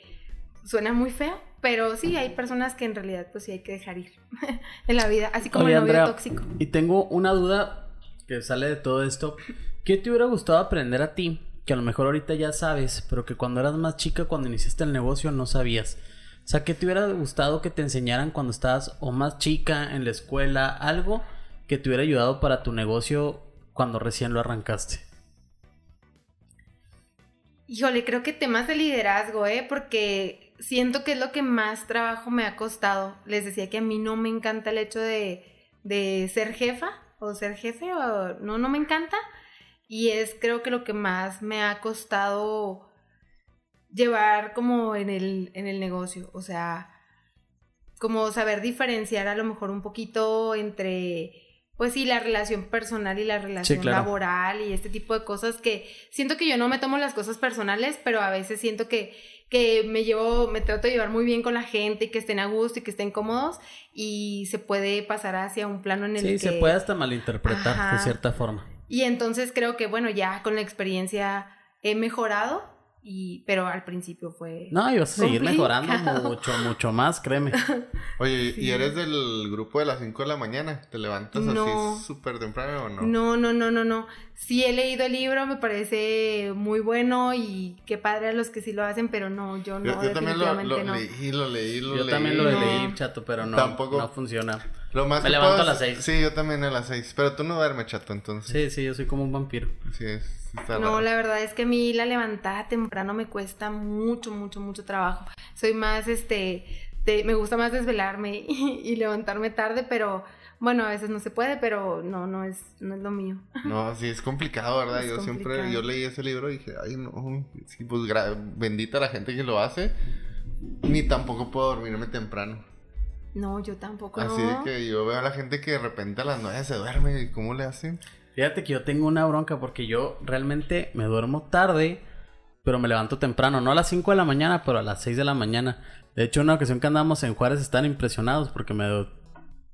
suena muy feo, pero sí hay personas que en realidad pues sí hay que dejar ir en la vida, así como Oye, el novio Andrea, tóxico. Y tengo una duda que sale de todo esto. ¿Qué te hubiera gustado aprender a ti? Que a lo mejor ahorita ya sabes, pero que cuando eras más chica, cuando iniciaste el negocio, no sabías. O sea, ¿qué te hubiera gustado que te enseñaran cuando estabas o más chica en la escuela? Algo que te hubiera ayudado para tu negocio cuando recién lo arrancaste. Híjole, creo que temas de liderazgo, ¿eh? Porque siento que es lo que más trabajo me ha costado. Les decía que a mí no me encanta el hecho de, de ser jefa o ser jefe, o no, no me encanta. Y es creo que lo que más me ha costado llevar como en el, en el negocio. O sea, como saber diferenciar a lo mejor un poquito entre, pues sí, la relación personal y la relación claro. laboral y este tipo de cosas que siento que yo no me tomo las cosas personales, pero a veces siento que, que me llevo, me trato de llevar muy bien con la gente y que estén a gusto y que estén cómodos y se puede pasar hacia un plano en el Sí, que... se puede hasta malinterpretar de cierta forma. Y entonces creo que, bueno, ya con la experiencia he mejorado, y, pero al principio fue... No, y vas a seguir Complicado. mejorando mucho, mucho más, créeme. Oye, Sí. ¿y eres del grupo de las 5 de la mañana? ¿Te levantas No. así súper temprano o no? No, no, no, no, no. Sí he leído el libro, me parece muy bueno y qué padre a los que sí lo hacen, pero no, yo no, yo, yo también lo, lo no. leí, lo leí, lo Yo leí. también lo No. leí, chato, pero no, Tampoco. no funciona. Lo más Me levanto puedo a las hacer- seis. Sí, yo también a las seis. Pero tú no duermes, chato, entonces. Sí, sí, yo soy como un vampiro. Sí, es, está No, raro. la verdad es que a mí la levantada temprano me cuesta mucho, mucho, mucho trabajo. Soy más, este, de- me gusta más desvelarme y, y levantarme tarde, pero bueno, a veces no se puede, pero no, no es, no es lo mío. No, sí, es complicado, ¿verdad? Es yo siempre, yo leí ese libro y dije, ay, no, sí, pues bendita la gente que lo hace. Ni tampoco puedo dormirme temprano. No, yo tampoco. Así no. que yo veo a la gente que de repente a las nueve se duerme y cómo le hacen. Fíjate que yo tengo una bronca porque yo realmente me duermo tarde, pero me levanto temprano, no a las 5 de la mañana, pero a las 6 de la mañana. De hecho, una ocasión que andábamos en Juárez están impresionados porque me do-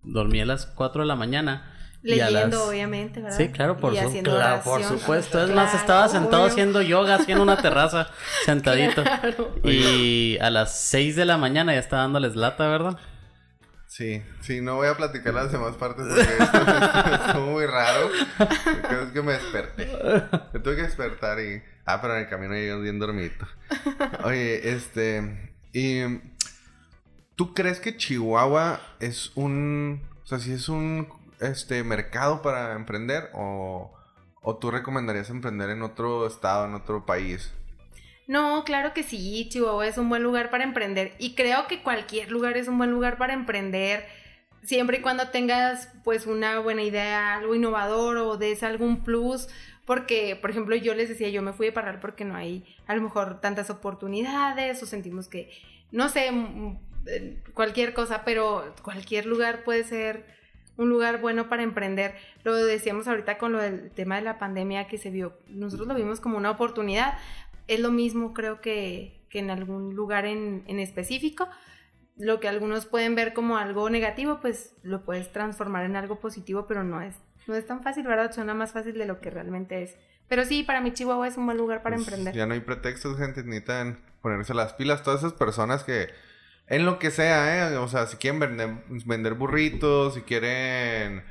dormí a las 4 de la mañana. Leyendo, las- obviamente, ¿verdad? Sí, claro, por, su- haciendo claro, por supuesto. Es más, estaba sentado haciendo yoga, en una terraza, sentadito. Claro. Y a las 6 de la mañana ya estaba dándoles lata, ¿verdad? Sí, sí, no voy a platicar las demás partes porque esto, estuvo muy raro. Creo que me desperté. Me tuve que despertar y... Ah, pero en el camino llegué bien dormidito. Oye, este... Y... ¿Tú crees que Chihuahua es un... O sea, si es un este mercado para emprender o, o tú recomendarías emprender en otro estado, en otro país? No, claro que sí, Chihuahua es un buen lugar para emprender y creo que cualquier lugar es un buen lugar para emprender siempre y cuando tengas pues una buena idea, algo innovador o des algún plus, porque por ejemplo yo les decía, yo me fui de Parral porque no hay a lo mejor tantas oportunidades o sentimos que, no sé, mm, eh, cualquier cosa, pero cualquier lugar puede ser un lugar bueno para emprender. Lo decíamos ahorita con lo del tema de la pandemia que se vio, nosotros lo vimos como una oportunidad. Es lo mismo creo que, que en algún lugar en, en específico. Lo que algunos pueden ver como algo negativo, pues lo puedes transformar en algo positivo, pero no es, no es tan fácil, ¿verdad? Suena más fácil de lo que realmente es. Pero sí, para mí Chihuahua es un buen lugar para Pues, emprender. Ya no hay pretextos, gente. Necesitan ponerse las pilas. Todas esas personas que, en lo que sea, ¿eh? O sea, si quieren vender, vender burritos, si quieren,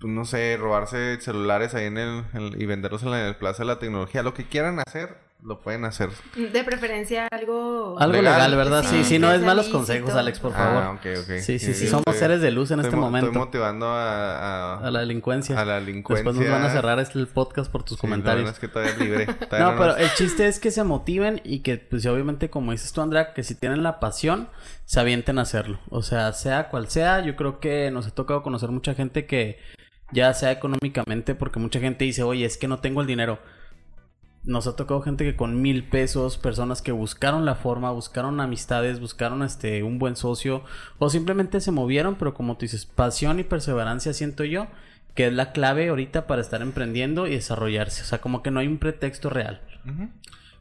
pues, no sé, robarse celulares ahí en el, en- y venderlos en la Plaza de la Tecnología, lo que quieran hacer, lo pueden hacer. De preferencia algo... Algo Legal. legal, ¿verdad? Sí, Sí, sí, no es malos consejos, Alex, por favor. Ah, ok, ok. Sí, sí, sí, somos estoy- seres de luz en este mo- momento. Estoy motivando a, a, A la delincuencia. a la delincuencia. Después nos van a cerrar este el podcast por tus Sí, comentarios. es que todavía es libre. Todavía No, pero nos- el chiste es que se motiven y que, pues obviamente, como dices tú, Andrea, que si tienen la pasión, se avienten a hacerlo. O sea, sea cual sea, yo creo que nos ha tocado conocer mucha gente que, ya sea económicamente, porque mucha gente dice, oye, es que no tengo el dinero. Nos ha tocado gente que con mil pesos, personas que buscaron la forma, buscaron amistades, buscaron este un buen socio, o simplemente se movieron, pero como tú dices, pasión y perseverancia siento yo que es la clave ahorita para estar emprendiendo y desarrollarse. O sea, como que no hay un pretexto real.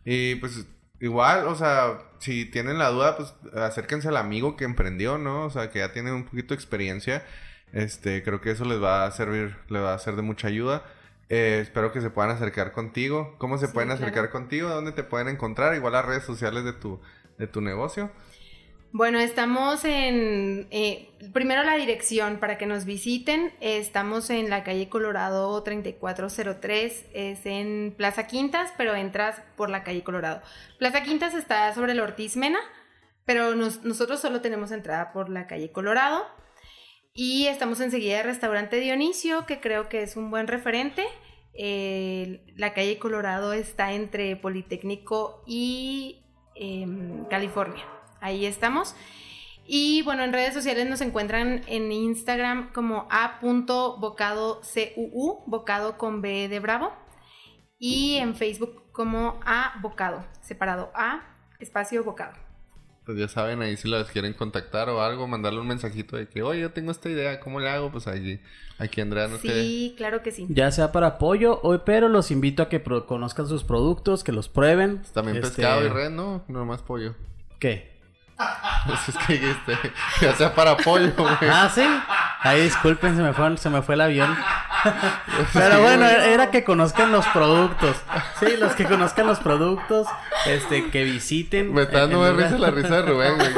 Y pues igual, o sea, si tienen la duda, pues acérquense al amigo que emprendió, ¿no? O sea, que ya tiene un poquito de experiencia. Este, creo que eso les va a servir, les va a ser de mucha ayuda. Eh, espero que se puedan acercar contigo. ¿Cómo se Sí, pueden claro. acercar contigo? ¿Dónde te pueden encontrar? Igual las redes sociales de tu, de tu negocio. Bueno, estamos en, eh, primero la dirección para que nos visiten. Estamos en la calle Colorado 3403, es en Plaza Quintas, pero entras por la calle Colorado. Plaza Quintas está sobre el Ortiz Mena, pero nos- nosotros solo tenemos entrada por la calle Colorado. Y estamos enseguida del restaurante Dionisio, que creo que es un buen referente. La calle Colorado está entre Politécnico y em, California. Ahí estamos. Y bueno, en redes sociales nos encuentran en Instagram como a.bocadocuu, bocado con B de Bravo. Y en Facebook como a bocado, separado a espacio bocado. Pues ya saben, ahí si las quieren contactar o algo, mandarle un mensajito de que, oye, yo tengo esta idea, ¿cómo le hago? Pues allí, aquí Andrea no te... Sí, claro que sí. Ya sea para apoyo, o, pero los invito a que pro- conozcan sus productos, que los prueben. También Este, pescado y red, ¿no? No más pollo. ¿Qué? Pues es que este, ya sea para pollo, güey. Ah, sí. Ahí disculpen, se me fue, se me fue el avión. Pero bueno, era que conozcan los productos. Sí, los que conozcan los productos, este, que visiten. Me está dando risa la risa de Rubén, güey.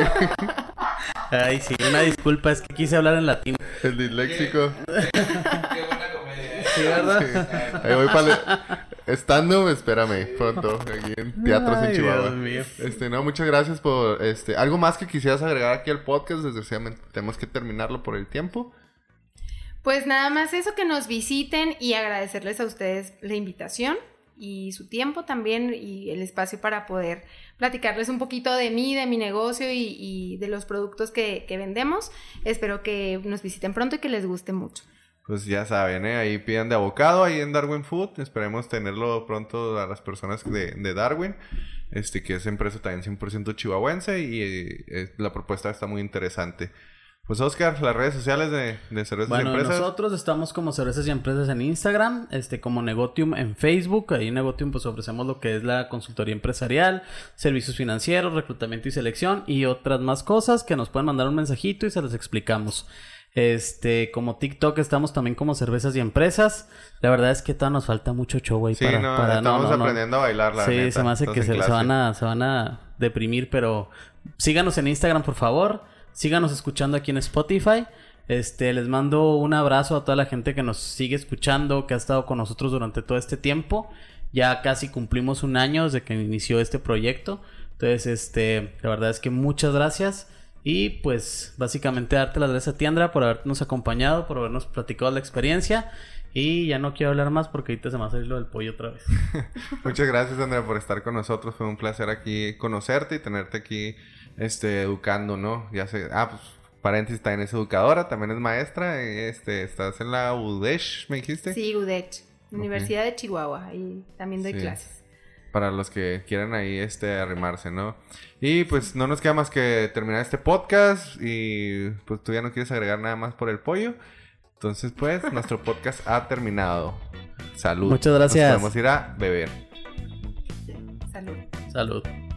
Ay, sí, una disculpa, es que quise hablar en latín. El disléxico. Qué buena comedia. Sí, ¿verdad? Ahí voy para Estando, espérame, pronto, aquí en Teatros en Chihuahua. Dios mío. Este, no, muchas gracias por este. Algo más que quisieras agregar aquí al podcast, desgraciadamente tenemos que terminarlo por el tiempo. Pues nada más eso, que nos visiten y agradecerles a ustedes la invitación y su tiempo también y el espacio para poder platicarles un poquito de mí, de mi negocio y, y de los productos que, que vendemos. Espero que nos visiten pronto y que les guste mucho. Pues ya saben, ¿eh? ahí pidan de abocado, ahí en Darwin Food. Esperemos tenerlo pronto a las personas de, de Darwin, este que es empresa también 100% chihuahuense y eh, la propuesta está muy interesante. Pues Oscar, las redes sociales de, de Cervezas Bueno, y Empresas. nosotros estamos como Cervezas y Empresas en Instagram, este como Negotium en Facebook. Ahí en Negotium pues ofrecemos lo que es la consultoría empresarial, servicios financieros, reclutamiento y selección y otras más cosas que nos pueden mandar un mensajito y se las explicamos. Este, como TikTok estamos también como Cervezas y Empresas. La verdad es que todavía nos falta mucho show Sí, para, no, para- estamos no, no, aprendiendo a bailar, la Sí, neta. se me hace que se, se van a, se van a deprimir, pero síganos en Instagram, por favor. Síganos escuchando aquí en Spotify. Este, les mando un abrazo a toda la gente que nos sigue escuchando, que ha estado con nosotros durante todo este tiempo. Ya casi cumplimos un año desde que inició este proyecto. Entonces, este, la verdad es que muchas gracias. Y pues básicamente darte las gracias a ti, Andrea, por habernos acompañado, por habernos platicado la experiencia. Y ya no quiero hablar más porque ahorita se me va a salir lo del pollo otra vez. Muchas gracias, Andrea, por estar con nosotros. Fue un placer aquí conocerte y tenerte aquí este, educando, ¿no? Ya sé. Ah, pues, paréntesis, también es educadora, también es maestra. Este, estás en la UDESH, ¿me dijiste? Sí, UDECH, Universidad de Chihuahua, y también doy Sí. clases. Para los que quieran ahí este, arrimarse, ¿no? Y pues no nos queda más que terminar este podcast. Y pues tú ya no quieres agregar nada más por el pollo. Entonces, pues, nuestro podcast ha terminado. Salud. Muchas gracias. Nos podemos ir a beber. Salud. Salud.